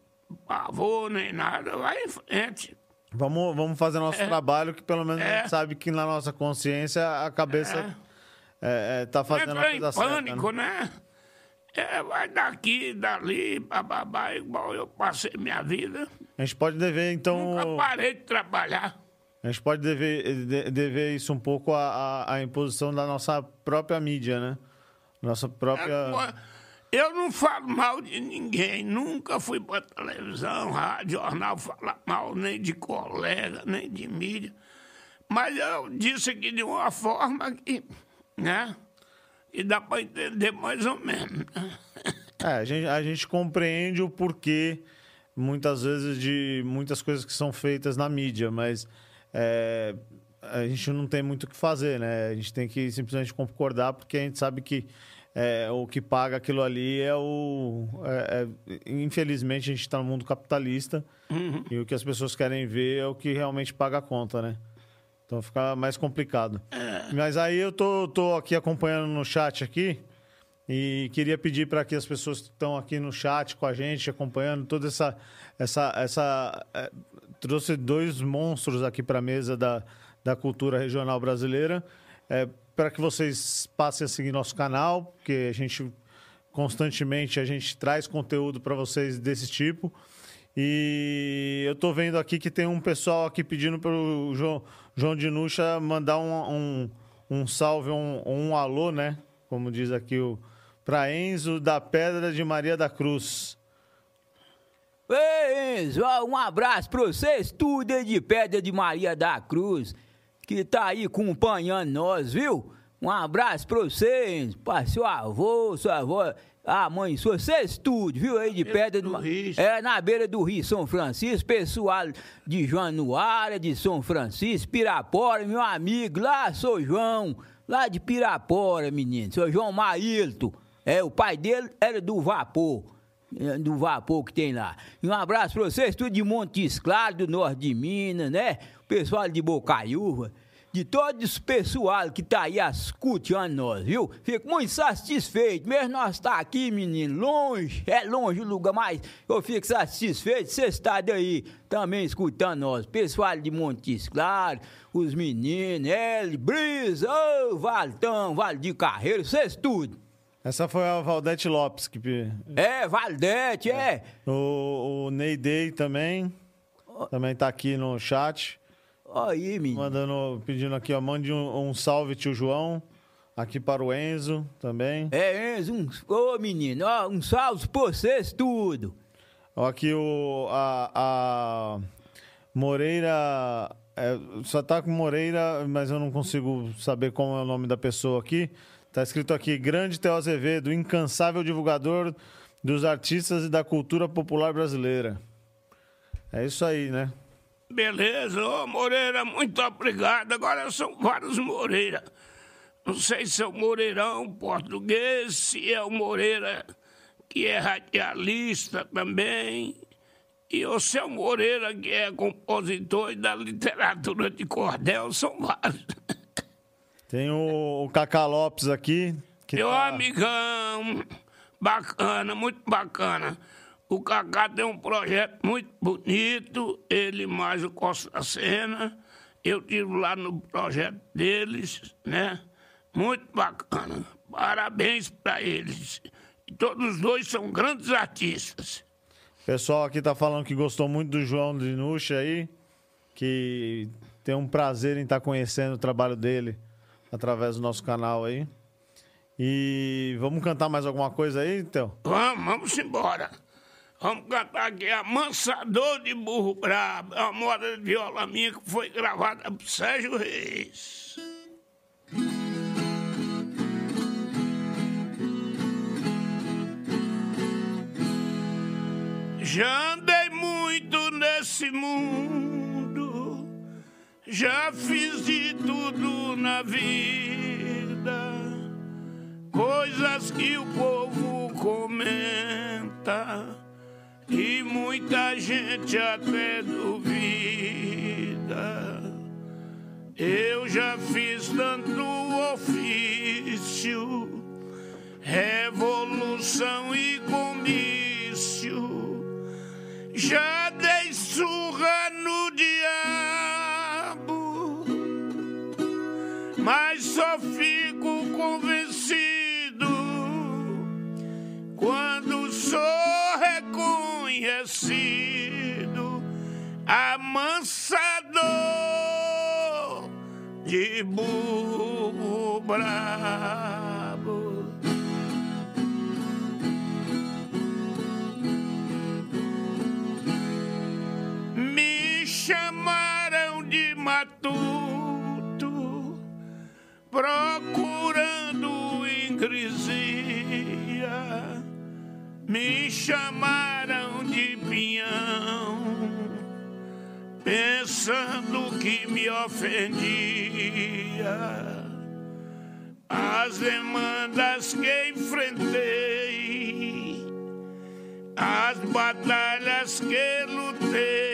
pavor nem nada, vai em frente. Vamos, vamos fazer nosso é, trabalho, que pelo menos é, a gente sabe que na nossa consciência a cabeça é, é, tá fazendo a coisa em certa, pânico, né? né? É, vai daqui, dali, bababá, igual eu passei minha vida. A gente pode dever, então. Nunca parei de trabalhar. A gente pode dever, dever isso um pouco à, à imposição da nossa própria mídia, né? Nossa própria. Eu não falo mal de ninguém, nunca fui para televisão, rádio, jornal falar mal nem de colega, nem de mídia. Mas eu disse aqui de uma forma que, né? E dá para entender mais ou menos. Né? É, a gente, a gente compreende o porquê, muitas vezes, de muitas coisas que são feitas na mídia, mas é, a gente não tem muito o que fazer, né? A gente tem que simplesmente concordar, porque a gente sabe que é, o que paga aquilo ali é o. É, é, infelizmente, a gente está no mundo capitalista uhum. e o que as pessoas querem ver é o que realmente paga a conta, né? Então fica mais complicado. É. Mas aí eu tô, tô aqui acompanhando no chat aqui e queria pedir para que as pessoas que estão aqui no chat com a gente, acompanhando toda essa. essa, essa é, trouxe dois monstros aqui para a mesa da, da cultura regional brasileira. É, para que vocês passem a seguir nosso canal, porque a gente constantemente a gente traz conteúdo para vocês desse tipo. E eu estou vendo aqui que tem um pessoal aqui pedindo para o João, João Dinucha mandar um, um, um salve, um, um alô, né? Como diz aqui o. Pra Enzo da Pedra de Maria da Cruz. Ei, Enzo, um abraço pra vocês, tudo aí de Pedra de Maria da Cruz, que tá aí acompanhando nós, viu? Um abraço pra vocês, pra seu avô, sua avó, a mãe sua, vocês tudo, viu? Aí de Pedra do Rio. É, na beira do Rio São Francisco, pessoal de Januária, de São Francisco, Pirapora, meu amigo, lá, sou João, lá de Pirapora, menino, sou João Maílto. É, o pai dele era do vapor, é, do vapor que tem lá. Um abraço pra vocês, tudo de Montes Claros, do norte de Minas, né? Pessoal de Bocaiúva. De todo esse pessoal que tá aí escutando nós, viu? Fico muito satisfeito. Mesmo nós tá aqui, menino, longe, é longe o lugar, mas eu fico satisfeito de vocês estarem aí também escutando nós. Pessoal de Montes Claros, os meninos, ele, Brisa, ô, Valtão, Vale de Carreiro, vocês tudo. Essa foi a Valdete Lopes que. É, Valdete, é. O, o Ney Day também. Também tá aqui no chat. Aí, menino. Mandando, pedindo aqui, ó. Mande um, um salve, tio João. Aqui para o Enzo também. É, Enzo, um, ô menino, ó, um salve pra vocês tudo. Ó, Aqui o. A, a Moreira. é, só tá com Moreira, mas eu não consigo saber como é o nome da pessoa aqui. Tá escrito aqui: Grande Theo Azevedo, incansável divulgador dos artistas e da cultura popular brasileira. É isso aí, né? Beleza, ô Moreira, muito obrigado. Agora são vários Moreira. Não sei se é o Moreirão português, se é o Moreira que é radialista também, e o seu Moreira que é compositor da literatura de cordel, são vários. Tem o, o Cacá Lopes aqui. Meu tá- amigão, bacana, muito bacana. O Cacá tem um projeto muito bonito, ele mais o Costa Sena. Eu estive lá no projeto deles, né? Muito bacana. Parabéns para eles. E todos os dois são grandes artistas. O pessoal aqui tá falando que gostou muito do João de Nuxa aí, que tem um prazer em estar conhecendo o trabalho dele através do nosso canal aí. E vamos cantar mais alguma coisa aí, então? Vamos, vamos embora. Vamos cantar aqui Amansador de Burro Brabo. É uma moda de viola minha que foi gravada por Sérgio Reis. Já andei muito nesse mundo, já fiz de tudo na vida coisas que o povo comenta e muita gente até duvida. Eu já fiz tanto ofício, revolução e comício. Já dei surra no diabo só fico convencido quando sou reconhecido amansador de burro brabo. Me chamaram de matuto, procurando ingresia. Me chamaram de pinhão, pensando que me ofendia. As demandas que enfrentei, as batalhas que lutei,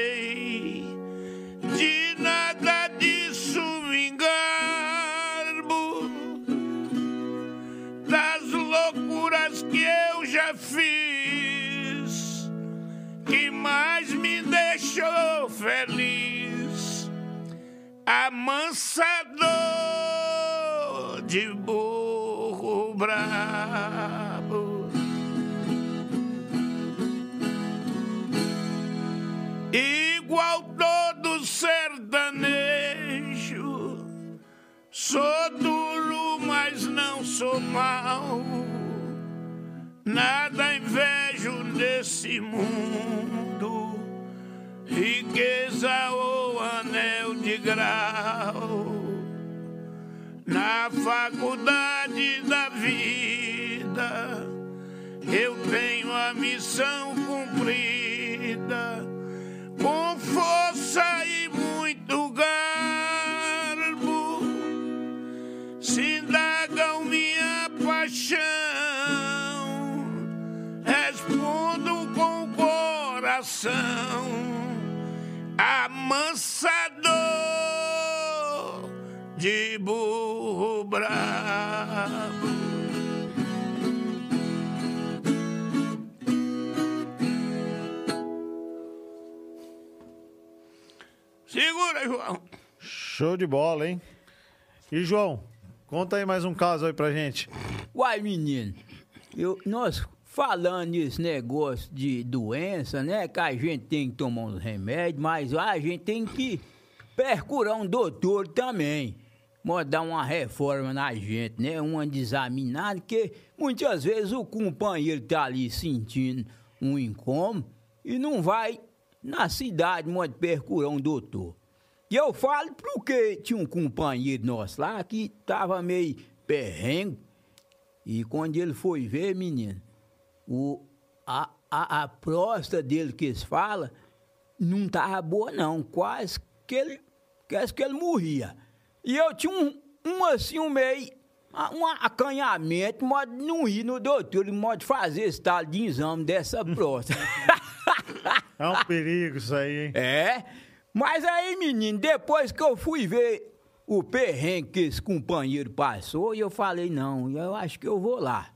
Na faculdade da vida, eu tenho a missão cumprida, Segura, João. Show de bola, hein? E, João, conta aí mais um caso aí pra gente. Uai, menino, eu, nós falando nesse negócio de doença, né? Que a gente tem que tomar uns remédios, mas a gente tem que percurar um doutor também. Mandar uma reforma na gente, né? Uma examinada, que muitas vezes o companheiro tá ali sentindo um incômodo e não vai na cidade, manda percurar um doutor. E eu falo porque tinha um companheiro nosso lá que tava meio perrengue. E quando ele foi ver, menino, o, a, a, a próstata dele que eles falam não tava boa, não. Quase que ele, quase que ele morria. E eu tinha um, um assim, um meio, um acanhamento, modo de não ir no doutor, modo de fazer esse tal de exame dessa próstata. É um perigo isso aí, hein? É. Mas aí, menino, depois que eu fui ver o perrengue que esse companheiro passou, e eu falei, não, eu acho que eu vou lá.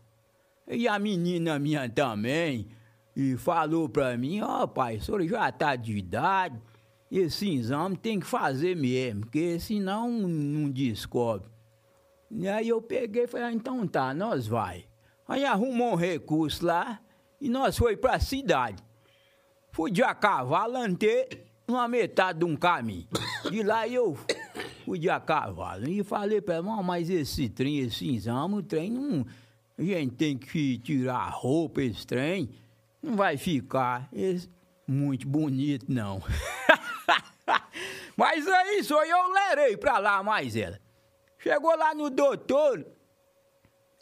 E a menina minha também, e falou pra mim, ó oh, pai, o senhor já tá de idade, esse exame tem que fazer mesmo, porque senão não descobre. E aí eu peguei e falei, ah, então tá, nós vai. Aí arrumou um recurso lá, e nós foi pra cidade. Fui de a cavalo, andei uma metade de um caminho. De lá eu fui a cavalo. E falei pra ela, mas esse trem, esse exame, o trem não. A gente tem que tirar a roupa, esse trem. Não vai ficar esse, muito bonito, não. mas é isso, eu lerei pra lá mais ela. Chegou lá no doutor,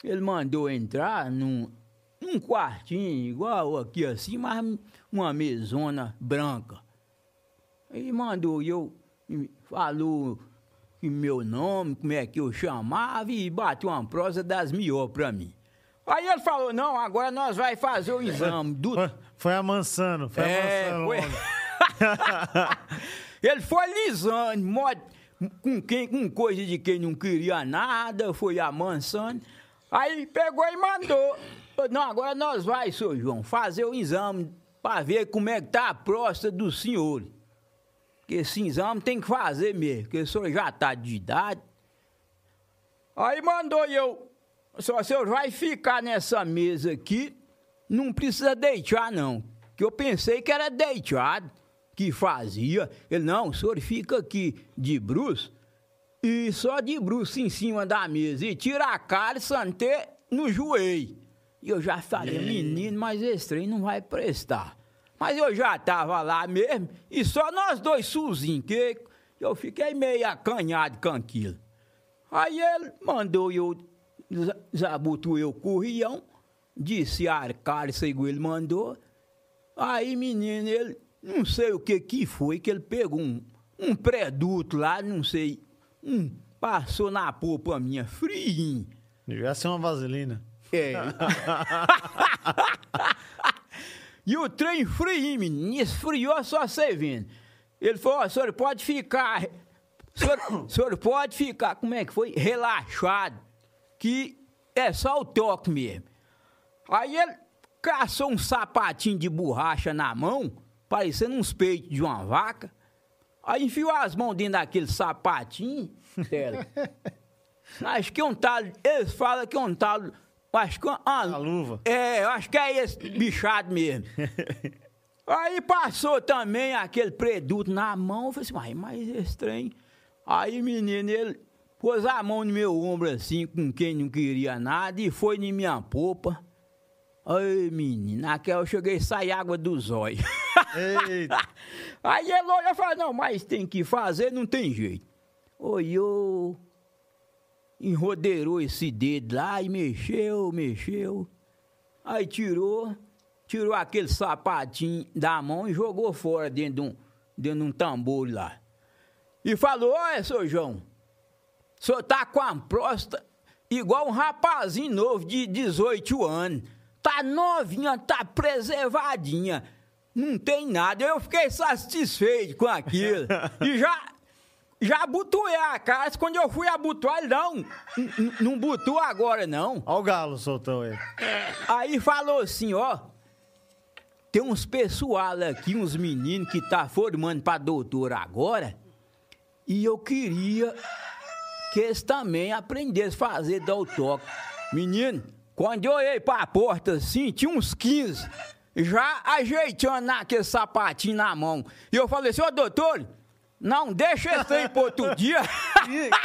ele mandou entrar num, num quartinho, igual aqui assim, mas uma mesona branca. E mandou, e eu falou meu nome, como é que eu chamava, e bateu uma prosa das melhores pra mim. Aí ele falou, não, agora nós vai fazer o exame do... Foi, foi amansando, foi É, amansando. foi- ele foi lisando, mod- com, quem, com coisa de quem não queria nada, foi amansando. Aí pegou e mandou. Não, agora nós vai, senhor João, fazer o exame para ver como é que tá a próstata do senhor. Porque esse exame tem que fazer mesmo, porque o senhor já tá de idade. Aí mandou eu, só o senhor vai ficar nessa mesa aqui, não precisa deitar não, que eu pensei que era deitado que fazia. Ele, não, o senhor fica aqui de bruço e só de bruço em cima da mesa e tira a cara e santé no joelho. E eu já falei, menino, mas esse trem não vai prestar. Mas eu já tava lá mesmo e só nós dois sozinhos, que eu fiquei meio acanhado com aquilo. Aí ele mandou eu, za- zabutou eu corrião, disse a cara, segundo ele mandou. Aí, menino, ele, não sei o que que foi, que ele pegou um, um produto lá, não sei, um, passou na polpa minha, friinho. Devia ser uma vaselina. É. e o trem frio, menino, esfriou só você vendo. Ele falou, ó, o senhor pode ficar, senhor, senhor pode ficar, como é que foi? Relaxado, que é só o toque mesmo. Aí ele caçou um sapatinho de borracha na mão, parecendo uns peitos de uma vaca. Aí enfiou as mãos dentro daquele sapatinho, Tela. Acho que é um tal. Eles falam que é um tal. Acho que é uma, A luva. É, eu acho que é esse bichado mesmo. Aí passou também aquele produto na mão. Eu falei assim, mas, mas esse trem. Aí, menino, ele pôs a mão no meu ombro assim, com quem não queria nada, e foi em minha popa. Ai, menina, naquela eu cheguei a sair água dos olhos. Eita. Aí ele olha e fala, não, mas tem que fazer, não tem jeito. Olhou, enrodeirou esse dedo lá e mexeu, mexeu. Aí tirou, tirou aquele sapatinho da mão e jogou fora dentro de um, dentro de um tambor lá. E falou, olha, seu João, o senhor tá com a próstata igual um rapazinho novo de 18 anos. Tá novinha, tá preservadinha. Não tem nada. Eu fiquei satisfeito com aquilo. e já, já abotoei a casa. Quando eu fui abotoar, ele não. Não botou agora, não. Olha o galo soltou ele. Aí falou assim, ó. Tem uns pessoal aqui, uns meninos que tá formando pra doutor agora. E eu queria que eles também aprendessem a fazer doutor. Menino, quando eu olhei pra porta assim, tinha uns 15 já ajeitando aquele sapatinho na mão. E eu falei assim, ô doutor, não deixa esse aí pro outro dia.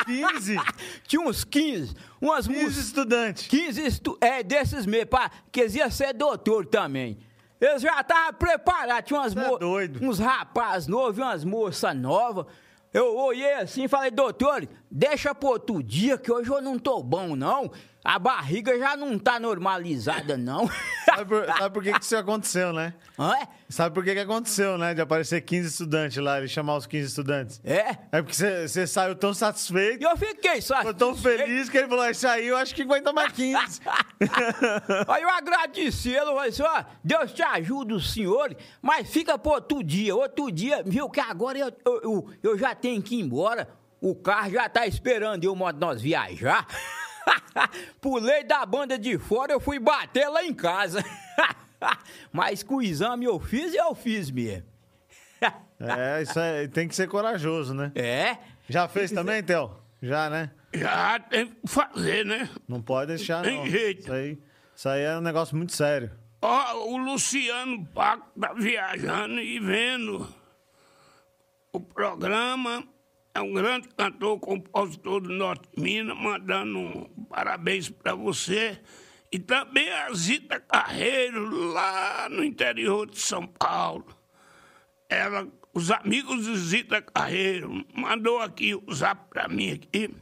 15? tinha uns 15, umas 15 músicas. estudantes. 15 estu é, desses mesmo, pá, que eles iam ser doutor também. Eles já estavam preparados, tinha umas é mo- doido. uns rapazes novos e umas moças novas. Eu olhei assim e falei, doutor, deixa pro outro dia que hoje eu não tô bom, não. A barriga já não tá normalizada, não. Sabe por, sabe por que, que isso aconteceu, né? Hã? Sabe por que, que aconteceu, né? De aparecer 15 estudantes lá, ele chamar os 15 estudantes. É? É porque você saiu tão satisfeito, E eu fiquei só. ficou tão feliz que ele falou: Isso aí eu acho que aguenta mais 15. Aí eu agradeci ele, falei assim, ó, Deus te ajuda o senhor, mas fica por outro dia, outro dia, viu, que agora eu, eu, eu- eu já tenho que ir embora, o carro já tá esperando eu mando nós viajar. Pulei da banda de fora, eu fui bater lá em casa. mas com o exame eu fiz, eu fiz mesmo. é, isso aí tem que ser corajoso, né? É? Já fez também, Theo? Já, né? Já tem que fazer, né? Não pode deixar, Tem não. jeito. Isso aí, isso aí é um negócio muito sério. Ó, o Luciano Paco tá viajando e vendo o programa. É um grande cantor, compositor do Norte de Minas, mandando um parabéns para você. E também a Zita Carreiro, lá no interior de São Paulo. Ela, os amigos de Zita Carreiro, mandou aqui o zap para mim aqui.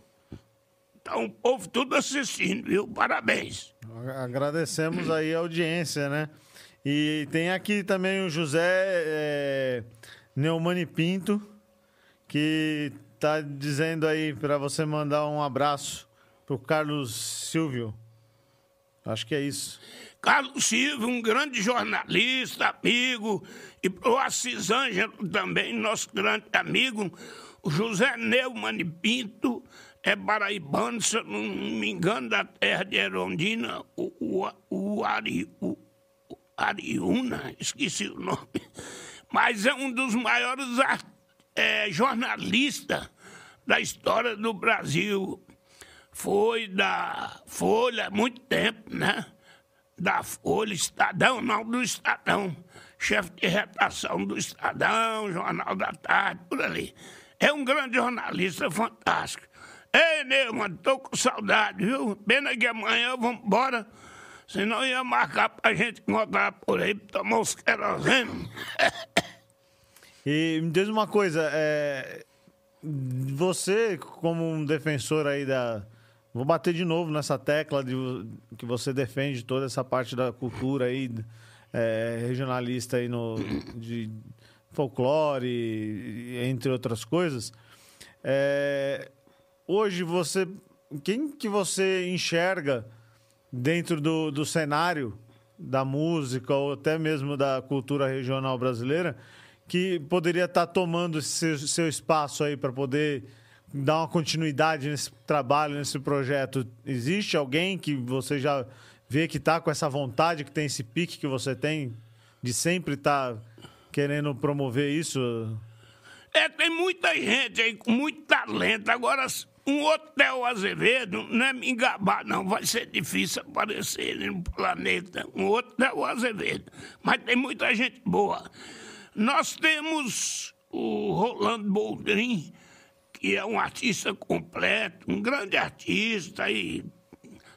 Então, o povo tudo assistindo, viu? Parabéns. Agradecemos aí a audiência, né? E tem aqui também o José é, Neumani Pinto, que tá dizendo aí para você mandar um abraço pro Carlos Silvio. Acho que é isso. Carlos Silva, um grande jornalista, amigo, e pro Assis Ângelo também, nosso grande amigo, o José Neumann Pinto, é paraibano, se eu não me engano, da terra de Erondina, o, o, o, Ari, o, o Ariuna, esqueci o nome, mas é um dos maiores ar- é, jornalistas da história do Brasil. Foi da Folha há muito tempo, né? Da Folha, Estadão, não do Estadão. Chefe de redação do Estadão, Jornal da Tarde, por ali. É um grande jornalista fantástico. Ei, Neumann, tô com saudade, viu? Pena que amanhã vamos embora. Senão ia marcar pra gente encontrar por aí, tomar uns querosene. E me diz uma coisa, é, você como um defensor aí da, vou bater de novo nessa tecla de que você defende toda essa parte da cultura aí é, regionalista aí no de folclore entre outras coisas. É, hoje você, quem que você enxerga dentro do, do cenário da música ou até mesmo da cultura regional brasileira que poderia estar tomando esse seu, seu espaço aí para poder dar uma continuidade nesse trabalho, nesse projeto? Existe alguém que você já vê que está com essa vontade, que tem esse pique que você tem de sempre estar querendo promover isso? É, tem muita gente aí com muito talento. Agora, um Theo Azevedo, não é me engabar, não. Vai ser difícil aparecer no planeta. Um Theo Azevedo. Mas tem muita gente boa. Nós temos o Rolando Boldrin, que é um artista completo, um grande artista e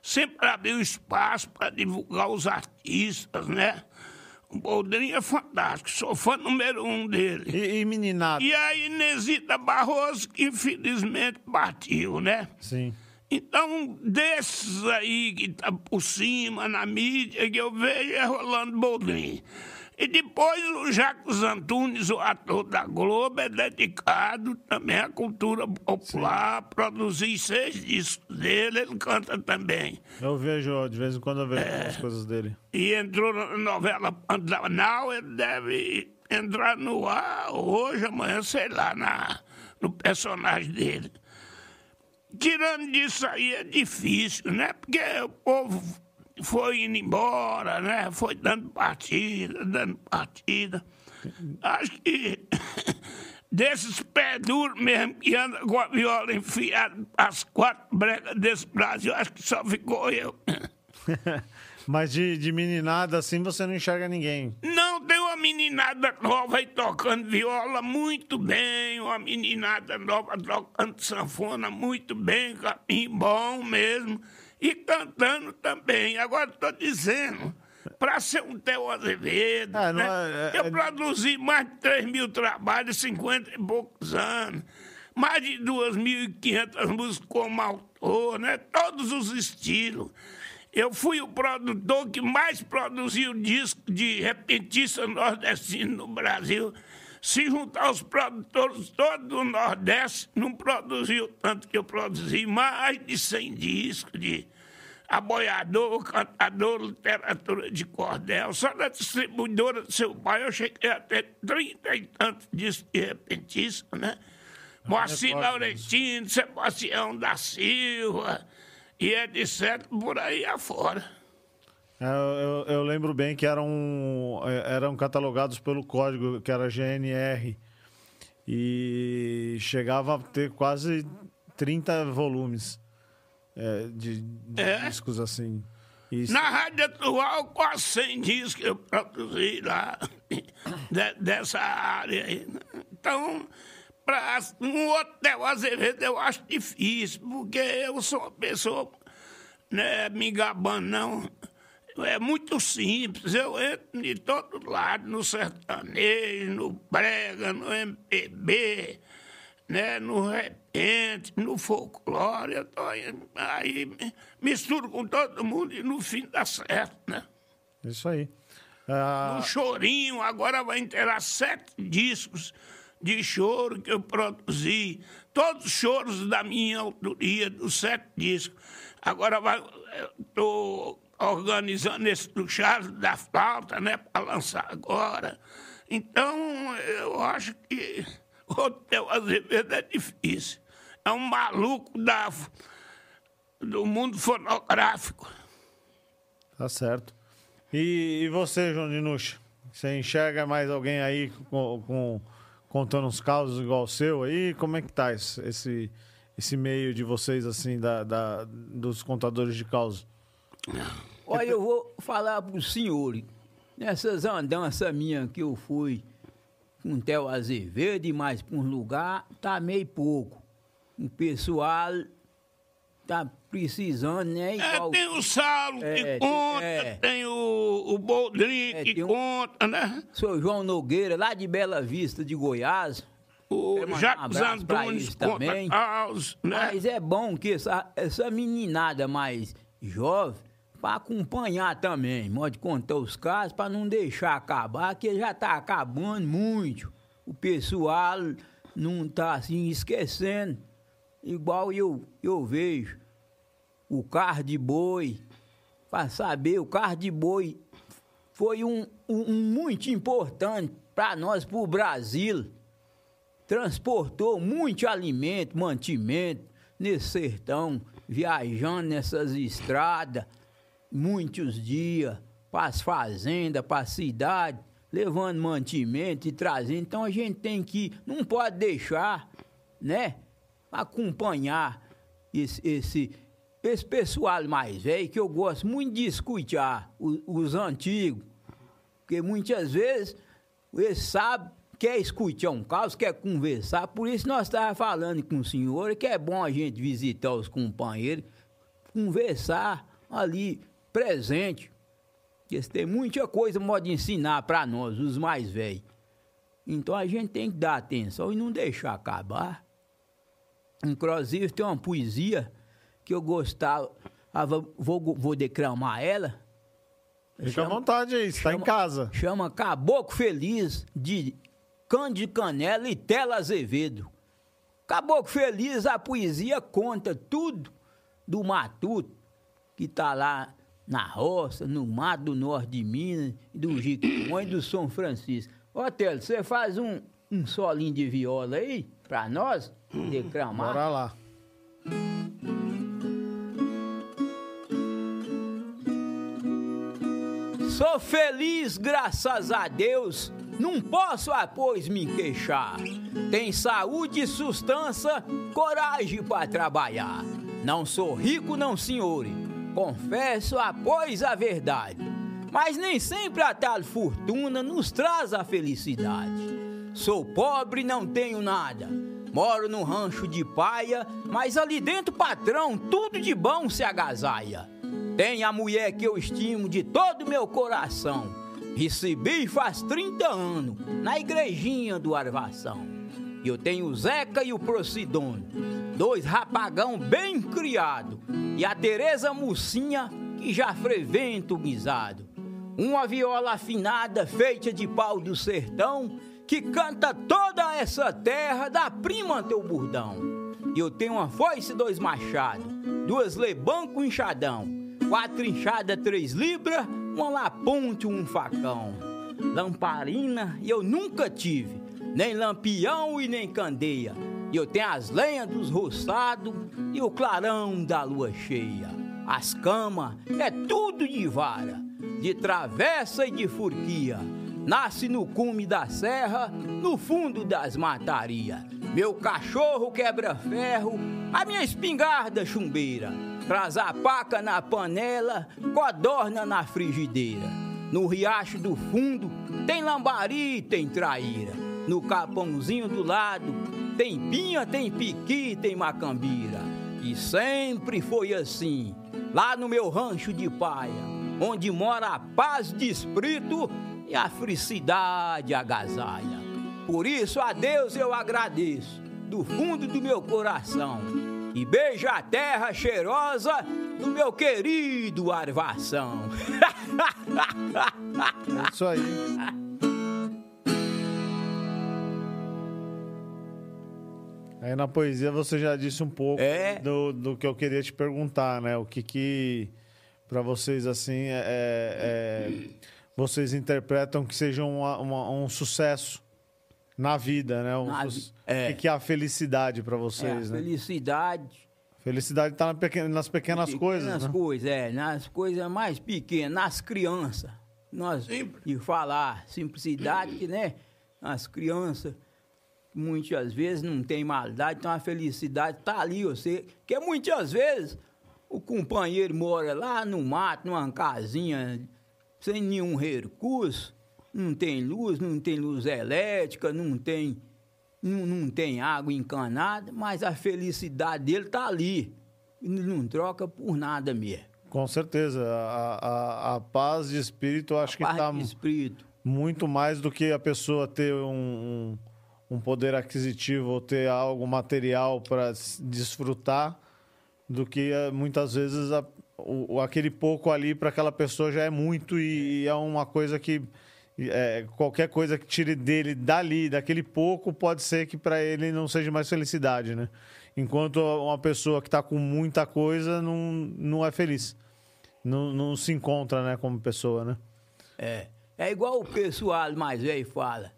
sempre abriu espaço para divulgar os artistas, né? O Boldrinho é fantástico, sou fã número um dele. E, e meninada? E a Inesita Barroso, que infelizmente partiu, né? Sim. Então, desses aí que tá por cima na mídia, que eu vejo é Rolando Boldrin. E depois o Jacques Antunes, o ator da Globo, é dedicado também à cultura popular, produzi seis discos dele, ele canta também. Eu vejo, de vez em quando eu vejo é, as coisas dele. E entrou na novela Pantanal, ele deve entrar no ar hoje, amanhã, sei lá, na, no personagem dele. Tirando disso aí é difícil, né? Porque o povo foi indo embora, né? Foi dando partida, dando partida. Acho que desses pés duros mesmo que andam com a viola enfiada as quatro bregas desse Brasil, acho que só ficou eu. Mas de, de meninada assim você não enxerga ninguém. Não, tem uma meninada nova aí tocando viola muito bem, uma meninada nova tocando sanfona muito bem, capim bom mesmo, e cantando também. Agora estou dizendo, para ser um Theo Azevedo, é, né? é, é, eu produzi mais de 3 mil trabalhos, 50 e poucos anos mais de 2.500 músicas como autor, né? Todos os estilos. Eu fui o produtor que mais produziu disco de repentista nordestino no Brasil. Se juntar os produtores todos do Nordeste, não produziu tanto que eu produzi, mais de 100 discos de aboiador, cantador, literatura de cordel. Só na distribuidora do seu pai eu cheguei a ter 30 e tantos discos de repentista, né? Moacir Laurentino, Sebastião da Silva e etc. por aí afora. É, eu, eu, lembro bem que eram, é, eram catalogados pelo código, que era GNR. E chegava a ter quase 30 volumes é, de, de é. discos assim. Na rádio atual, quase 100 discos que eu produzi lá, de, dessa área aí. Então, para um hotel Azevedo eu acho difícil, porque eu sou uma pessoa, né, me gabando, não. É muito simples, eu entro de todo lado, no sertanejo, no brega, no MPB, né, no repente, no folclore, eu tô aí, misturo com todo mundo e no fim dá certo, né? Isso aí. Ah... No chorinho, agora vai inteirar sete discos de choro que eu produzi, todos os choros da minha autoria, dos sete discos. Agora estou organizando esse do Charles da Flauta, né, para lançar agora. Então, eu acho que o Hotel Azevedo é difícil. É um maluco da, do mundo fonográfico. Tá certo. E, e você, João Dinucci? Você enxerga mais alguém aí com, com contando uns casos igual o seu aí? Como é que tá esse, esse meio de vocês, assim, da, da dos contadores de causa? Olha, eu vou falar pro senhor, nessas andanças minhas que eu fui com o Theo Azevedo e mais para um lugar, tá meio pouco. O pessoal tá precisando, né? É, Igual... É, tem o Saulo é, que conta, é. tem o, o Boldrin é, que conta, né? Sou João Nogueira, lá de Bela Vista, de Goiás. O Jacques um Antunes também. Aos, né? Mas é bom que essa, essa meninada mais jovem, para acompanhar também, pode contar os casos, para não deixar acabar, que já está acabando muito. O pessoal não está assim esquecendo, igual eu, eu vejo o carro de boi, para saber, o carro de boi foi um, um, um muito importante para nós, para o Brasil. Transportou muito alimento, mantimento nesse sertão, viajando nessas estradas, muitos dias, para as fazendas, para a cidade, levando mantimento e trazendo. Então a gente tem que, não pode deixar, né, acompanhar esse, esse, esse pessoal mais velho, que eu gosto muito de escutar, os, os antigos, porque muitas vezes eles sabem quer escutar um caos, quer conversar. Por isso nós estávamos falando com o senhor que é bom a gente visitar os companheiros, conversar ali, presente. Porque tem muita coisa pode ensinar para nós, os mais velhos. Então a gente tem que dar atenção e não deixar acabar. Inclusive tem uma poesia que eu gostava, ah, vou, vou declamar ela. Fica à vontade aí, está em casa. Chama Caboclo Feliz de Cândido Canela e Tela Azevedo. Caboclo Feliz, a poesia conta tudo do matuto que está lá na roça, no mato do norte de Minas, do Jiquimão e do São Francisco. Ô, Telo, você faz um, um solinho de viola aí pra nós declamar? Bora lá. Sou feliz, graças a Deus, não posso, após me queixar. Tem saúde e sustância, coragem para trabalhar. Não sou rico, não, senhor. Confesso, após a verdade. Mas nem sempre a tal fortuna nos traz a felicidade. Sou pobre, não tenho nada. Moro num rancho de paia, mas ali dentro, patrão, tudo de bom se agasalha. Tem a mulher que eu estimo de todo meu coração. Recebi faz 30 anos, na igrejinha do Arvação. Eu tenho o Zeca e o Procidone, dois rapagão bem criado, e a Tereza Mocinha, que já freventa o guisado. Uma viola afinada, feita de pau do sertão, que canta toda essa terra da prima teu burdão. E eu tenho uma foice, dois machados, duas lebanco enxadão, quatro inchadas, três libras, uma laponte, um facão. Lamparina eu nunca tive, nem lampião e nem candeia. E eu tenho as lenhas dos roçados e o clarão da lua cheia. As camas é tudo de vara, de travessa e de furquia. Nasce no cume da serra, no fundo das matarias. Meu cachorro quebra ferro, a minha espingarda chumbeira traz a paca na panela, codorna na frigideira. No riacho do fundo tem lambari, tem traíra. No capãozinho do lado tem pinha, tem piqui, tem macambira. E sempre foi assim, lá no meu rancho de paia, onde mora a paz de espírito e a felicidade agasalha. Por isso a Deus eu agradeço, do fundo do meu coração e beija a terra cheirosa do meu querido Arvação. É isso aí. Aí na poesia você já disse um pouco É. do, do que eu queria te perguntar, né? O que que para vocês assim é, é- vocês interpretam que seja uma- uma- um sucesso na vida, né? Um Na su- é. O que, que é a felicidade para É, a vocês, né? felicidade. Felicidade tá na pequena- nas pequenas coisas, Nas né? coisas, é, nas coisas mais pequenas, nas crianças. Nós, Simples. e falar simplicidade, que, né? As crianças, muitas vezes não tem maldade, então a felicidade tá ali, você. Que muitas vezes o companheiro mora lá no mato, numa casinha, sem nenhum recurso, não tem luz, não tem luz elétrica, não tem não, não tem água encanada, mas a felicidade dele tá ali. Não troca por nada mesmo. Com certeza. A, a, a paz de espírito acho que Paz está muito mais do que a pessoa ter um, um, um poder aquisitivo ou ter algo material para desfrutar, do que eh, muitas vezes a- o, aquele pouco ali para aquela pessoa já é muito e, e é uma coisa que é, qualquer coisa que tire dele dali, daquele pouco, pode ser que para ele não seja mais felicidade, né? Enquanto uma pessoa que está com muita coisa não, não é feliz. Não, não se encontra, né, como pessoa, né? É. É igual o pessoal mais velho fala.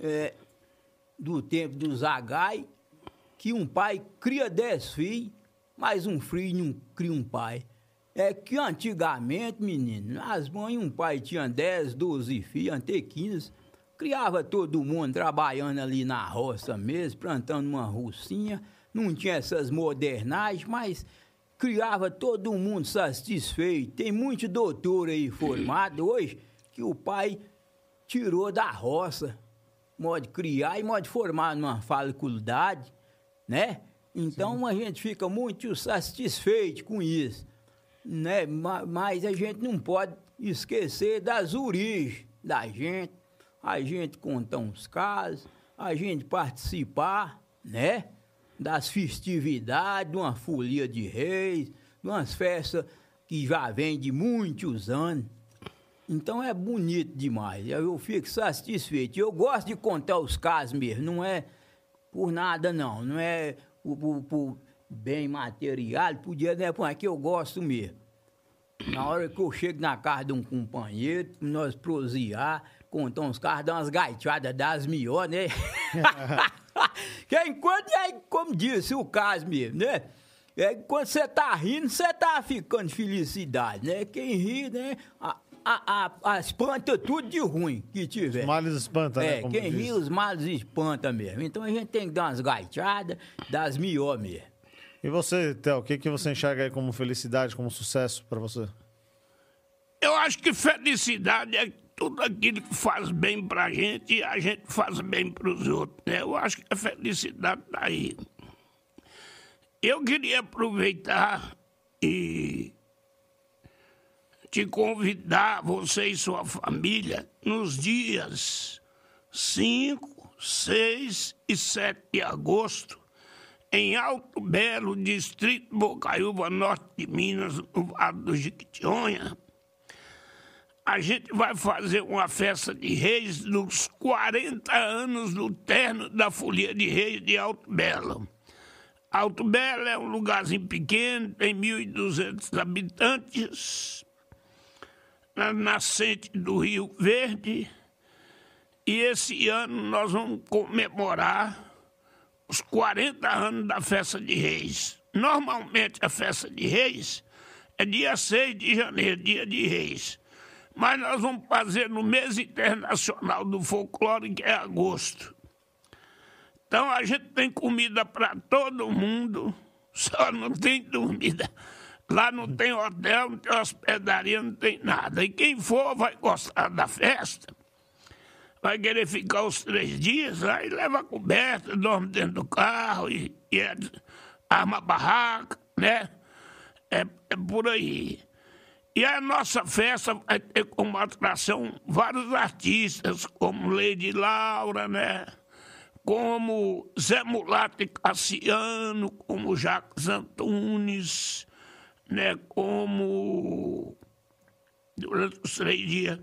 É, do tempo do Zagai, que um pai cria dez filhos, mas um filho não cria um pai. É que antigamente, menino, as mães, um pai tinha 10, 12 filhos, até 15, criava todo mundo trabalhando ali na roça mesmo, plantando uma rocinha, não tinha essas modernagens, mas criava todo mundo satisfeito. Tem muito doutor aí formado hoje que o pai tirou da roça. Modo de criar e modo de formar numa faculdade, né? Então Sim. a gente fica muito satisfeito com isso, né? Mas a gente não pode esquecer das origens da gente, a gente contar uns casos, a gente participar, né? Das festividades, de uma folia de reis, de umas festas que já vem de muitos anos. Então é bonito demais. Eu fico satisfeito. Eu gosto de contar os casos mesmo. Não é por nada, não. Não é por, por, por bem material, por dinheiro, não é por aqui eu gosto mesmo. Na hora que eu chego na casa de um companheiro, nós prosear, contar uns carros, dar umas gaiteadas das melhores, né? que enquanto é como disse o caso mesmo, né? É, quando você tá rindo, você tá ficando felicidade, né? Quem ri, né? A, a, a, a espanta tudo de ruim que tiver. Os males espanta, né? É, quem diz. ri, os males espanta mesmo. Então a gente tem que dar umas gaiteadas das melhores mesmo. E você, Theo, o que, que você enxerga aí como felicidade, como sucesso para você? Eu acho que felicidade é tudo aquilo que faz bem pra gente e a gente faz bem pros outros. Né? Eu acho que a felicidade tá aí. Eu queria aproveitar e te convidar, você e sua família, nos dias 5, 6 e 7 de agosto, em Alto Belo, distrito Bocaiúva, norte de Minas, no Vale do Jiquitinhonha, a gente vai fazer uma festa de reis nos 40 anos do terno da Folia de Reis de Alto Belo. Alto Belo é um lugarzinho pequeno, tem 1.200 habitantes, na nascente do Rio Verde. E esse ano nós vamos comemorar os 40 anos da Festa de Reis. Normalmente a Festa de Reis é dia 6 de janeiro, dia de Reis. Mas nós vamos fazer no mês internacional do folclore, que é agosto. Então a gente tem comida para todo mundo, só não tem dormida. Lá não tem hotel, não tem hospedaria, não tem nada. E quem for vai gostar da festa, vai querer ficar os três dias, aí leva a coberta, dorme dentro do carro e, e é, arma barraca, né? É, é por aí. E a nossa festa vai ter como atração vários artistas, como Lady Laura, né? como Zé Mulato e Cassiano, como Jacques Antunes, né, como durante os três dias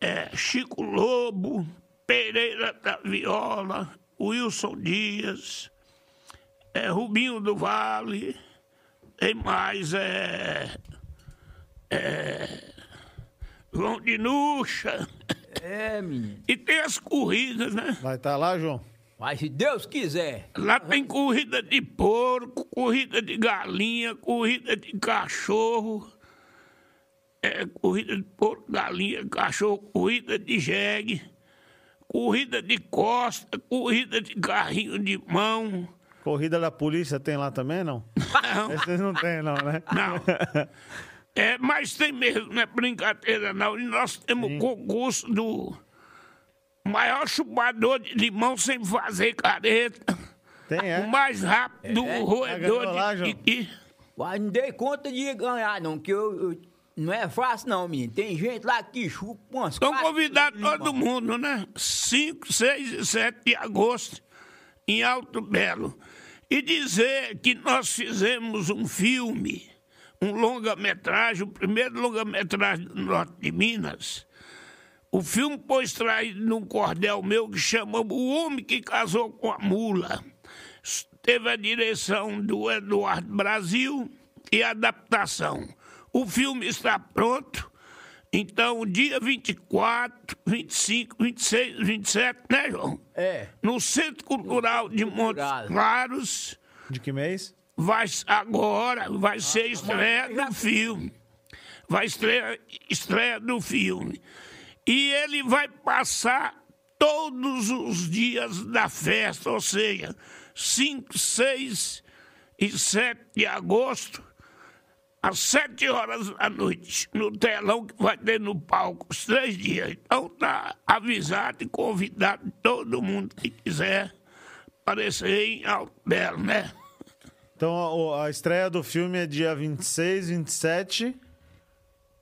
é, Chico Lobo, Pereira da Viola, Wilson Dias, é, Rubinho do Vale, tem mais é, é, João de Nuxa. É, menino. E tem as corridas, né? Vai estar tá lá, João? Mas se Deus quiser. Lá tem corrida de porco, corrida de galinha, corrida de cachorro. É, corrida de porco, galinha, cachorro, corrida de jegue, corrida de costa, corrida de carrinho de mão. Corrida da polícia tem lá também, não? Não. Esses não tem, não, né? Não. É, mas tem mesmo, não é brincadeira, não. E nós temos Sim. concurso do maior chupador de limão sem fazer careta. Tem, é? O mais rápido é, roedor lá, de piqui. Mas não dei conta de ganhar, não, que eu, eu não é fácil, não, menino. Tem gente lá que chupa umas Estão convidados todo mundo, né? 5, 6 e 7 de agosto, em Alto Belo. E dizer que nós fizemos um filme, um longa-metragem, o primeiro longa-metragem do norte de Minas, o filme foi extraído num cordel meu que chama O Homem que Casou com a Mula. Teve a direção do Eduardo Brasil e a adaptação. O filme está pronto. Então, dia 24, 25, 26, 27, né, João? É. No Centro Cultural de Montes Claros. De que mês? Vai, agora vai ser ah, estreia do filme. Vai estreia, estreia do filme. E ele vai passar todos os dias da festa, ou seja, 5, 6 e 7 de agosto, às sete horas da noite, no telão que vai ter no palco, os três dias. Então tá avisado e convidado todo mundo que quiser aparecer em Alto né? Então a, a estreia do filme é dia 26, 27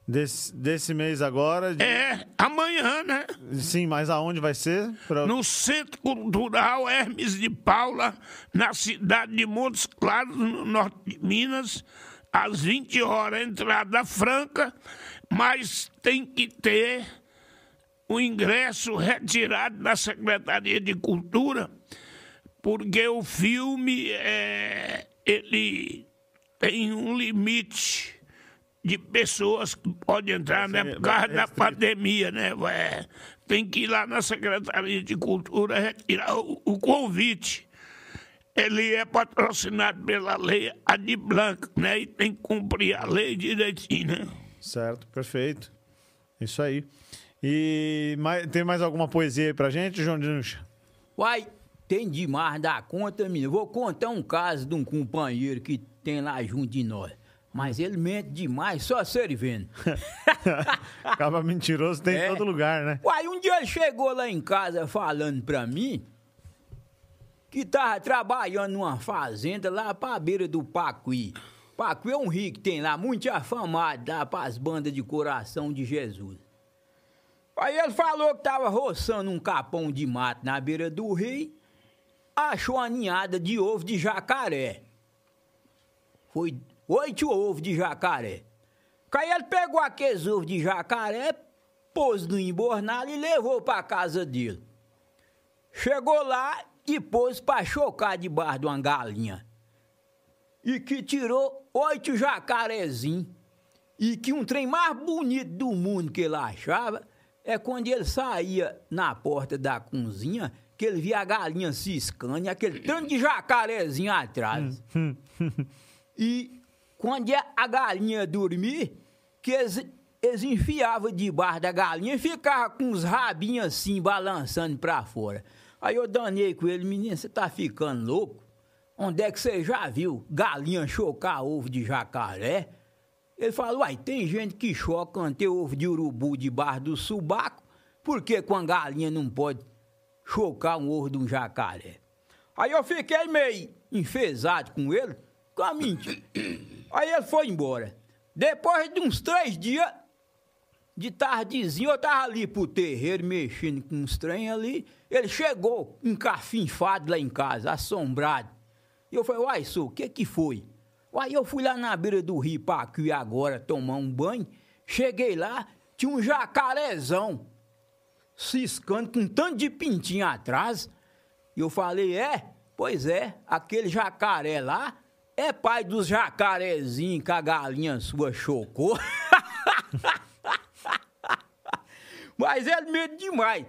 desse, desse mês agora. de- É, amanhã, né? Sim, mas aonde vai ser? Pra- No Centro Cultural Hermes de Paula, na cidade de Montes Claros, no norte de Minas, às 20 horas, entrada franca, mas tem que ter o ingresso retirado da Secretaria de Cultura, porque o filme é, ele tem um limite de pessoas que podem entrar, né? Por causa da pandemia, né? É, tem que ir lá na Secretaria de Cultura retirar o, o convite. Ele é patrocinado pela lei Adi Blanca, né? E tem que cumprir a lei direitinho, né? Certo, perfeito. Isso aí. E mais- tem mais alguma poesia aí pra gente, João Dinucha? Uai, tem demais da conta, menino. Vou contar um caso de um companheiro que tem lá junto de nós. Mas ele mente demais, só servindo. Acaba mentiroso, tem É. em todo lugar, né? Uai, um dia ele chegou lá em casa falando pra mim que tava trabalhando numa fazenda lá pra beira do Pacuí. Pacuí é um rio que tem lá, muito afamado lá pras bandas de coração de Jesus. Aí ele falou que tava roçando um capão de mato na beira do rio, achou uma ninhada de ovo de jacaré. Foi oito ovos de jacaré. Aí ele pegou aqueles ovos de jacaré, pôs no embornado e levou pra casa dele. Chegou lá e pôs pra chocar debaixo de uma galinha. E que tirou oito jacarezinhos. E que um trem mais bonito do mundo que ele achava é quando ele saía na porta da cozinha, que ele via a galinha ciscando e aquele tanto de jacarezinho atrás. E quando ia a galinha dormir, que eles, eles enfiavam debaixo da galinha e ficavam com os rabinhos assim, balançando pra fora. Aí eu danei com ele, menino, você tá ficando louco? Onde é que você já viu galinha chocar ovo de jacaré? Ele falou, uai, tem gente que choca tem ovo de urubu debaixo do subaco, por que com a galinha não pode chocar um ovo de um jacaré? Aí eu fiquei meio enfesado com ele, com a mentira. Aí ele foi embora. Depois de uns três dias, de tardezinho, eu tava ali pro terreiro, mexendo com uns trem ali. Ele chegou, encafinfado lá em casa, assombrado. E eu falei, uai, sou, o que que foi? Uai, eu fui lá na beira do rio Paquí agora tomar um banho. Cheguei lá, tinha um jacarezão ciscando com um tanto de pintinho atrás. E eu falei, é? Pois é, aquele jacaré lá é pai dos jacarezinhos que a galinha sua chocou. Mas ele medo demais.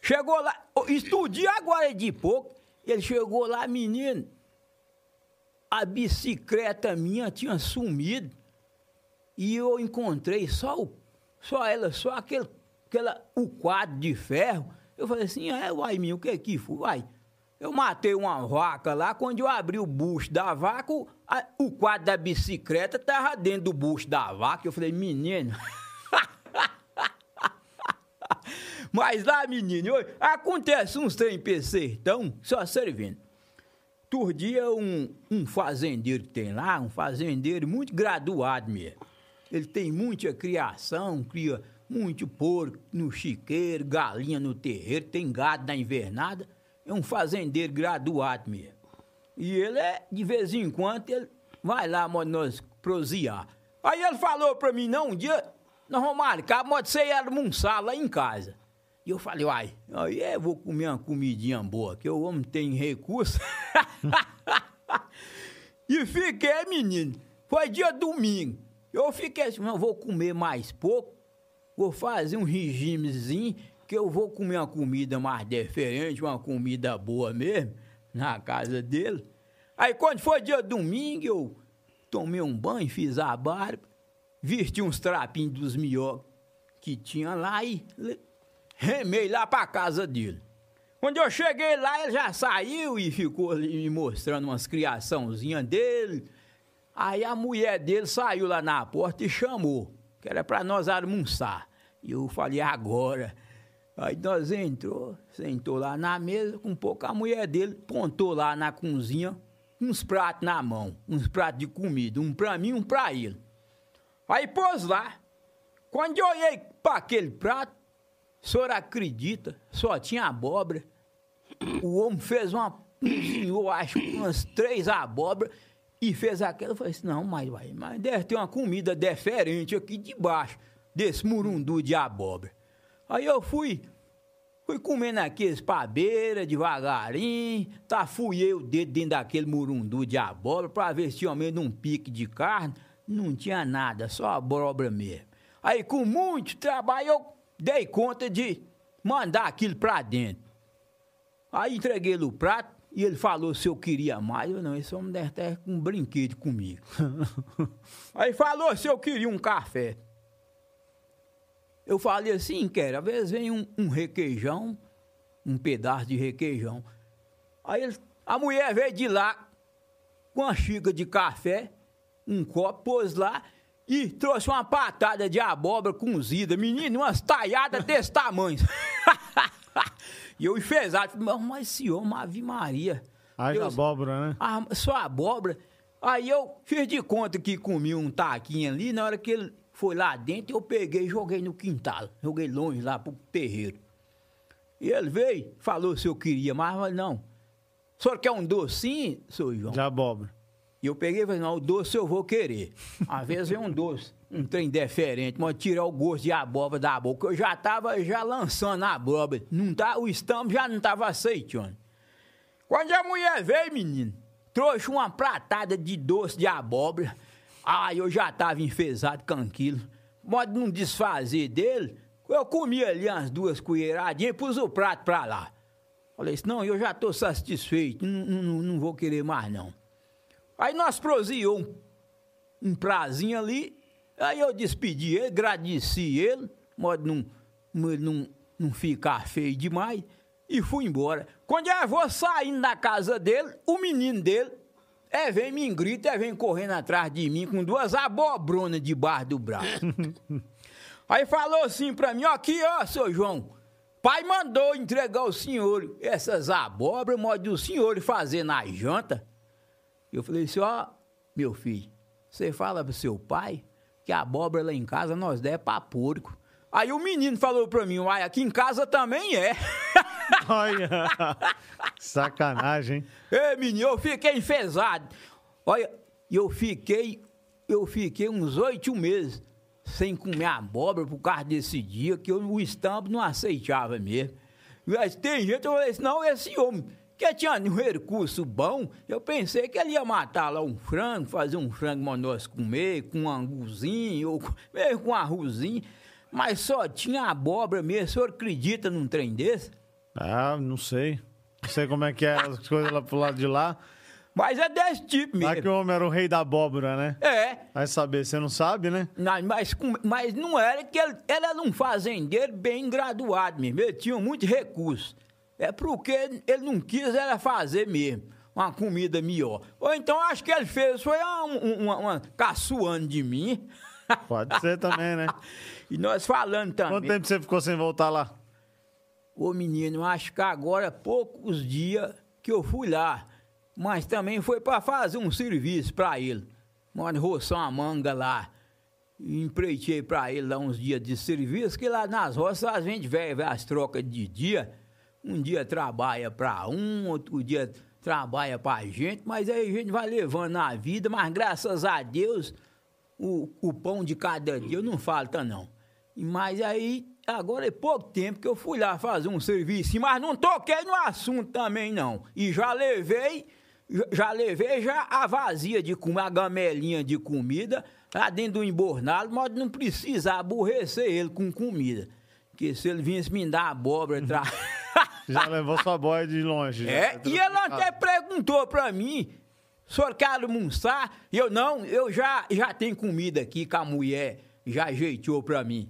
Chegou lá, estudei agora de pouco, ele chegou lá, menino, a bicicleta minha tinha sumido e eu encontrei só, o, só ela, só aquele, aquela, o quadro de ferro. Eu falei assim, é, uai, minha, o que que foi? Uai, eu matei uma vaca lá, quando eu abri o bucho da vaca, o, a- o quadro da bicicleta tava dentro do bucho da vaca. Eu falei, menino... Mas lá, menino, acontece uns trem pra sertão, só servindo. Outro dia, um, um fazendeiro que tem lá, um fazendeiro muito graduado mesmo. Ele tem muita criação, cria muito porco no chiqueiro, galinha no terreiro, tem gado na invernada. É um fazendeiro graduado mesmo. E ele é, de vez em quando, ele vai lá, nós prosear. Aí ele falou pra mim, não, um dia, nós vamos marcar, pode ser almoçar lá em casa. E eu falei, uai, aí eu vou comer uma comidinha boa, que o homem tem recurso. e fiquei, menino, foi dia domingo. Eu fiquei assim, não, vou comer mais pouco, vou fazer um regimezinho, que eu vou comer uma comida mais diferente, uma comida boa mesmo, na casa dele. Aí quando foi dia domingo, eu tomei um banho, fiz a barba, vesti uns trapinhos dos melhores que tinha lá e remei lá pra casa dele. Quando eu cheguei lá, ele já saiu e ficou ali me mostrando umas criaçãozinhas dele, Aí a mulher dele saiu lá na porta e chamou, que era para nós almoçar. E eu falei, agora. Aí nós entrou, sentou lá na mesa, com um pouco a mulher dele pontou lá na cozinha uns pratos na mão, uns pratos de comida, um para mim, um para ele. Aí pôs lá. Quando eu olhei para aquele prato, o senhor acredita, só tinha abóbora. O homem fez uma, um senhor, acho umas três abóboras e fez aquela. Eu falei assim: não, mas, mas deve ter uma comida diferente aqui debaixo desse murundu de abóbora. Aí eu fui, fui comendo aqueles pabeira devagarinho, tá, fui eu o dedo dentro daquele murundu de abóbora para ver se tinha menos um pique de carne. Não tinha nada, só abóbora mesmo. Aí com muito trabalho eu dei conta de mandar aquilo para dentro. Aí entreguei ele o prato e ele falou se eu queria mais. Eu não, esse homem deve estar com um brinquedo comigo. Aí falou se eu queria um café. Eu falei assim, quero. Às vezes vem um, um requeijão, um pedaço de requeijão. Aí ele, a mulher veio de lá com uma xícara de café, um copo, pôs lá e trouxe uma patada de abóbora cozida. Menino, umas talhadas desse tamanho. e eu enfesado. Mas esse homem, Ave Maria. Haja Deus, abóbora, né? ah, só abóbora. Aí eu fiz de conta que comi um taquinho ali. Na hora que ele foi lá dentro, eu peguei e joguei no quintal. Joguei longe lá pro terreiro. E ele veio, falou se eu queria, mas não. O senhor quer um docinho, seu João? De abóbora. E eu peguei e falei, não, o doce eu vou querer. Às vezes vem um doce, um trem diferente, mas tirar o gosto de abóbora da boca. Eu já tava já lançando a abóbora. Não tá, o estampo já não tava aceitando. Quando a mulher veio, menino, trouxe uma pratada de doce de abóbora. Aí eu já tava enfesado com aquilo. Pode não desfazer dele. Eu comi ali umas duas colheradinhas e pus o prato pra lá. Falei assim, não, eu já tô satisfeito, não, não, não vou querer mais não. Aí nós proseou um, um prazinho ali, aí eu despedi ele, agradeci ele, modo não, não, não ficar feio demais, e fui embora. Quando eu vou saindo da casa dele, o menino dele, é, vem me grita, é, vem correndo atrás de mim com duas abobronas debaixo do braço. aí falou assim pra mim, ó, aqui, ó, seu João, pai mandou entregar ao senhor essas abóboras, modo o senhor fazer na janta. Eu falei assim, ó, meu filho, você fala pro seu pai que a abóbora lá em casa nós der pra porco. Aí o menino falou pra mim, uai, aqui em casa também é. Olha, sacanagem? Ei, menino, eu fiquei enfesado. Olha, eu fiquei, eu fiquei uns oito meses sem comer abóbora por causa desse dia que eu, o estampo não aceitava mesmo. Mas tem gente, eu falei assim, não, esse homem que tinha um recurso bom, eu pensei que ele ia matar lá um frango, fazer um frango pra nós comer, com um anguzinho, ou mesmo com um arrozinho, mas só tinha abóbora mesmo. O senhor acredita num trem desse? Ah, não sei. Não sei como é que é as coisas lá pro lado de lá. Mas é desse tipo Lá que mesmo. o homem era o rei da abóbora, né? É, Vai saber, você não sabe, né? Não, mas, mas não era que ele, ele era um fazendeiro bem graduado mesmo. Ele tinha muito recurso. É porque ele não quis era fazer mesmo uma comida melhor. Ou então acho que ele fez, foi uma, uma, uma caçoando de mim. Pode ser também, né? e nós falando também. Quanto tempo você ficou sem voltar lá? Ô menino, acho que agora poucos dias que eu fui lá. Mas também foi para fazer um serviço para ele. Mano, roçar uma manga lá. Empreitei para ele lá uns dias de serviço, que lá nas roças a gente vê, vê as trocas de dia. Um dia trabalha para um, outro dia trabalha para gente, mas aí a gente vai levando a vida, mas graças a Deus o, o pão de cada dia não falta, não. Mas aí, agora é pouco tempo que eu fui lá fazer um serviço, mas não toquei no assunto também, não. E já levei, já- levei já a vazia de comer, a gamelinha de comida lá dentro do embornado, mas não precisa aborrecer ele com comida. Porque se ele vinha me dar abóbora, tra... Já levou sua boia de longe. já. É, e ele até perguntou pra mim, o senhor quer almoçar? Eu, não, eu já, já tenho comida aqui que a mulher já ajeitou pra mim.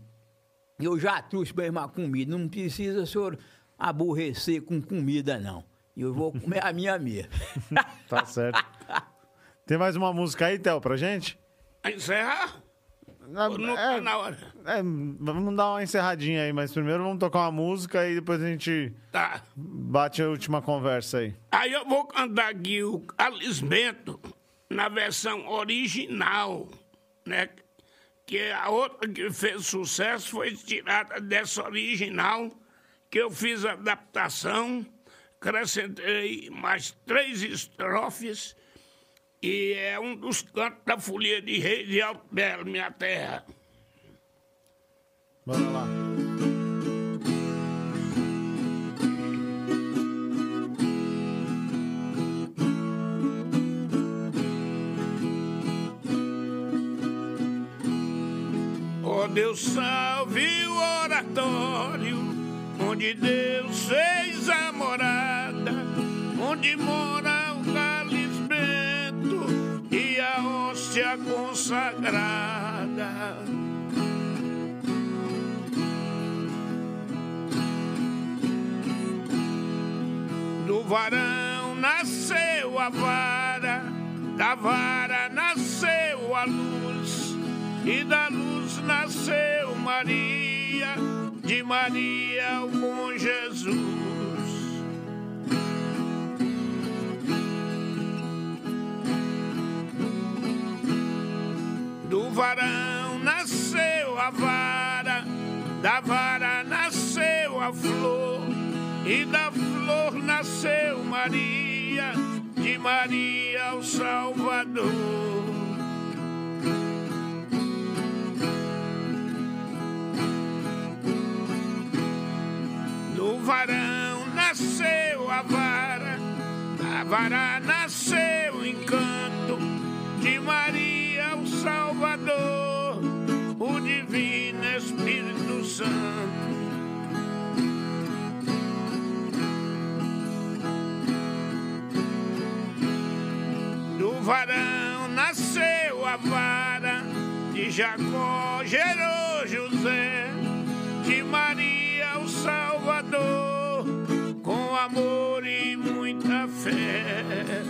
Eu já trouxe mesmo a comida, não precisa o senhor aborrecer com comida, não. Eu vou comer a minha mesmo. Tá certo. Tem mais uma música aí, Theo, pra gente? Encerrar? Na, não é, tá na hora? é, vamos dar uma encerradinha aí, mas primeiro vamos tocar uma música e depois a gente Tá. bate a última conversa aí. Aí eu vou cantar aqui o Alismento na versão original, né? Que a outra que fez sucesso foi tirada dessa original, que eu fiz adaptação, acrescentei mais três estrofes, e é um dos cantos da folia de rei de Alto Belo, minha terra. Bora lá. Deus, salve o oratório, onde Deus fez a morada, onde mora o calismento e a hóstia consagrada. Do varão nasceu a vara, da vara nasceu a luz, e da luz nasceu Maria, de Maria o bom Jesus. Do varão nasceu a vara, da vara nasceu a flor, e da flor nasceu Maria, de Maria o Salvador. Varão nasceu a vara, da vara nasceu o encanto de Maria o Salvador, o Divino Espírito Santo. Do varão nasceu a vara, de Jacó gerou José, de Maria muita fé.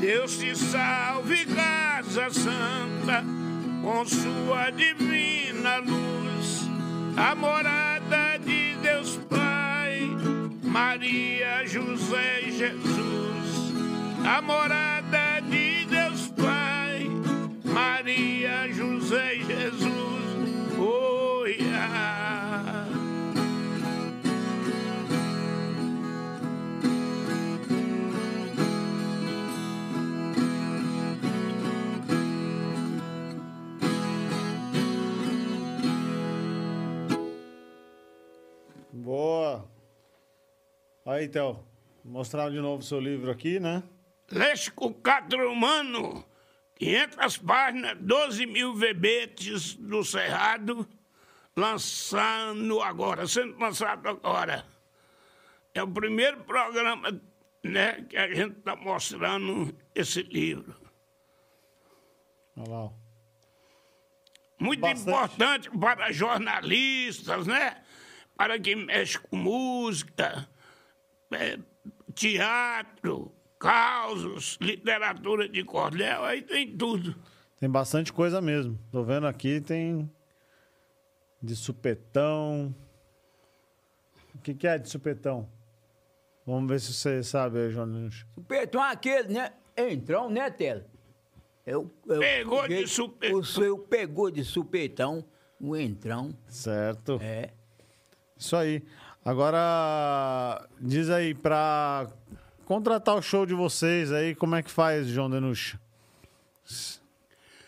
Deus te salve, casa santa, com sua divina luz, a morada de Deus Pai, Maria, José e Jesus, a morada de Deus Pai, Maria, José e Boa. Aí, Theo, mostrar de novo o seu livro aqui, né? Léxico Catromano, 500 páginas, 12 mil verbetes do Cerrado, lançando agora, sendo lançado agora. É o primeiro programa né, que a gente está mostrando esse livro. Olha lá. Muito Bastante. importante para jornalistas, né? Para quem mexe com música, eh, teatro, causos, literatura de cordel, aí tem tudo. Tem bastante coisa mesmo. Tô vendo aqui, tem de supetão. O que, que é de supetão? Vamos ver se você sabe aí, João. Supetão é aquele, né? Entrão, né, Tela? Eu, eu, Pegou de supetão. O seu pegou de supetão, o entrão. Certo. É. Isso aí. Agora, diz aí, pra contratar o show de vocês aí, como é que faz, João Denuxa?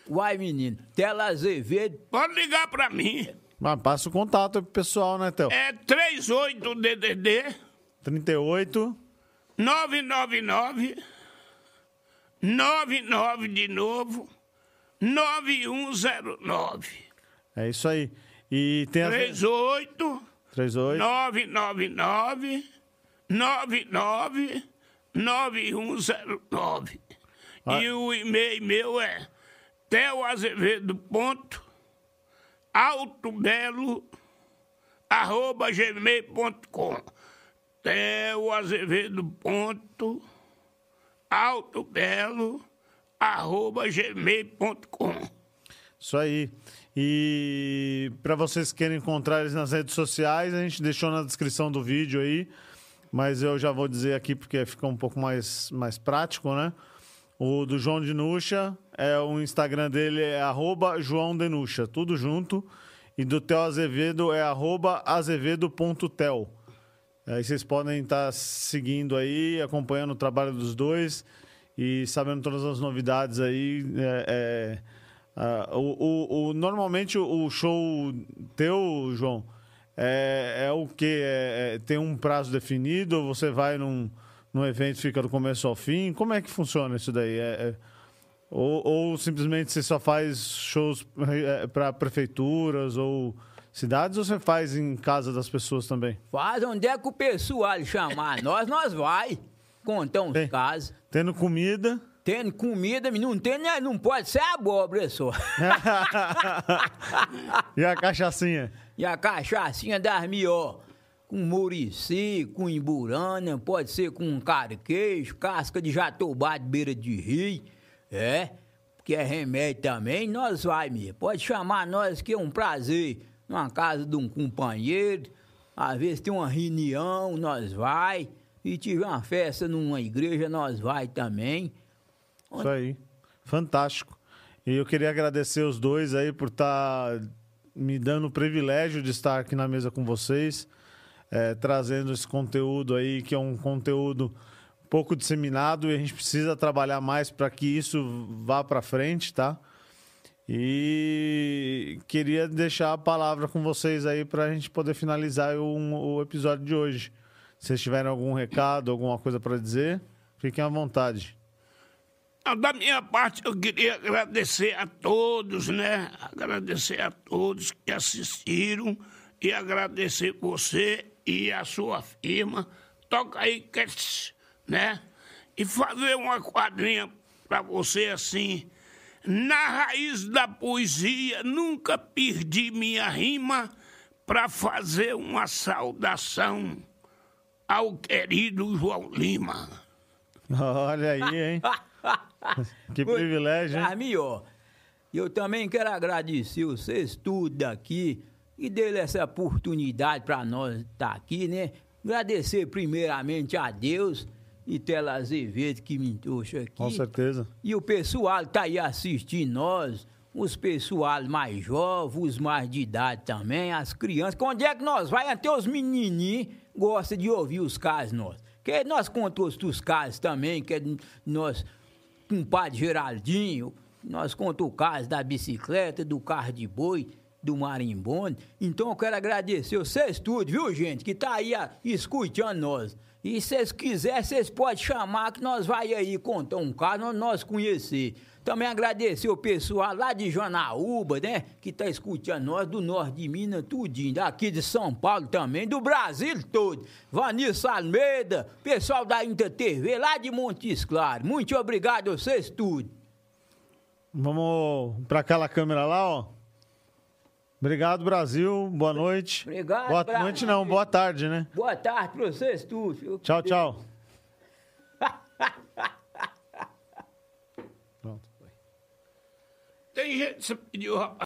Uai, menino, Tela Azevedo, Pode ligar para mim. Ah, passa o contato aí pro pessoal, né, Theo? É 38 DDD 38 999 99 de novo 9109 É isso aí. E tem a... 38 38 999 99 9109 Ah. E o e-mail meu é teoazevedo ponto alto belo arroba gmail.com. Theo Azevedo ponto alto belo arroba gmail.com. Isso aí. E para vocês que querem encontrar eles nas redes sociais, a gente deixou na descrição do vídeo aí, mas eu já vou dizer aqui porque fica um pouco mais, mais prático, né? O do João Denuxa, é, o Instagram dele é arroba João Denuxa, tudo junto. E do Theo Azevedo é azevedo.tel. Aí vocês podem estar seguindo aí, acompanhando o trabalho dos dois e sabendo todas as novidades aí. É, é, uh, o, o, o, normalmente o show teu, João, é, é o que? É, tem um prazo definido? Ou você vai num, num evento fica do começo ao fim? Como é que funciona isso daí? ou, ou simplesmente você só faz shows para prefeituras ou cidades ou você faz em casa das pessoas também? Faz onde é que o pessoal chamar nós, nós vai contar uns casos. Tendo comida. Tendo comida, não tem, né? não pode ser abóbora só. e a cachaçinha? E a cachaçinha das melhor. Com murici, com emburana, pode ser com carquejo, casca de jatobá de beira de rio. É, que é remédio também, nós vai, minha. Pode chamar nós que é um prazer. Numa casa de um companheiro, às vezes tem uma reunião, nós vai. E tiver uma festa numa igreja, nós vai também. Isso aí. Fantástico. E eu queria agradecer os dois aí por estar tá me dando o privilégio de estar aqui na mesa com vocês, é, trazendo esse conteúdo aí, que é um conteúdo pouco disseminado e a gente precisa trabalhar mais para que isso vá para frente, tá? E queria deixar a palavra com vocês aí para a gente poder finalizar o, o episódio de hoje. Se vocês tiverem algum recado, alguma coisa para dizer, fiquem à vontade. Da minha parte, eu queria agradecer a todos, né? Agradecer a todos que assistiram e agradecer você e a sua firma. Toca aí, né? E fazer uma quadrinha para você assim. Na raiz da poesia, nunca perdi minha rima para fazer uma saudação ao querido João Lima. Olha aí, hein? que privilégio, hein? Carminho, eu também quero agradecer vocês tudo daqui e dele essa oportunidade para nós estar tá aqui, né? Agradecer primeiramente a Deus e Tela Azevedo que me trouxe aqui. Com certeza. E o pessoal tá aí assistindo nós, os pessoal mais jovens, os mais de idade também, as crianças. Onde é que nós vai? Até os menininhos gostam de ouvir os casos nossos. Que nós contamos os casos também, que nós, com o padre Geraldinho, nós contamos o caso da bicicleta, do carro de boi, do marimbonde. Então eu quero agradecer vocês tudo, viu, gente, que tá aí escutando nós. E se vocês quiserem, vocês podem chamar que nós vai aí contar um caso, nós conhecer. Também agradecer o pessoal lá de Janaúba, né? Que tá escutando nós, do norte de Minas, tudinho. Daqui de São Paulo também, do Brasil todo. Vanessa Almeida, pessoal da Inter TV, lá de Montes Claros. Muito obrigado a vocês tudo. Vamos para aquela câmera lá, ó. Obrigado, Brasil. Boa noite. Obrigado, Boa Brasil. noite não, boa tarde, né? Boa tarde para vocês tudo. Tchau, tchau. Tem gente que pediu, rapaz.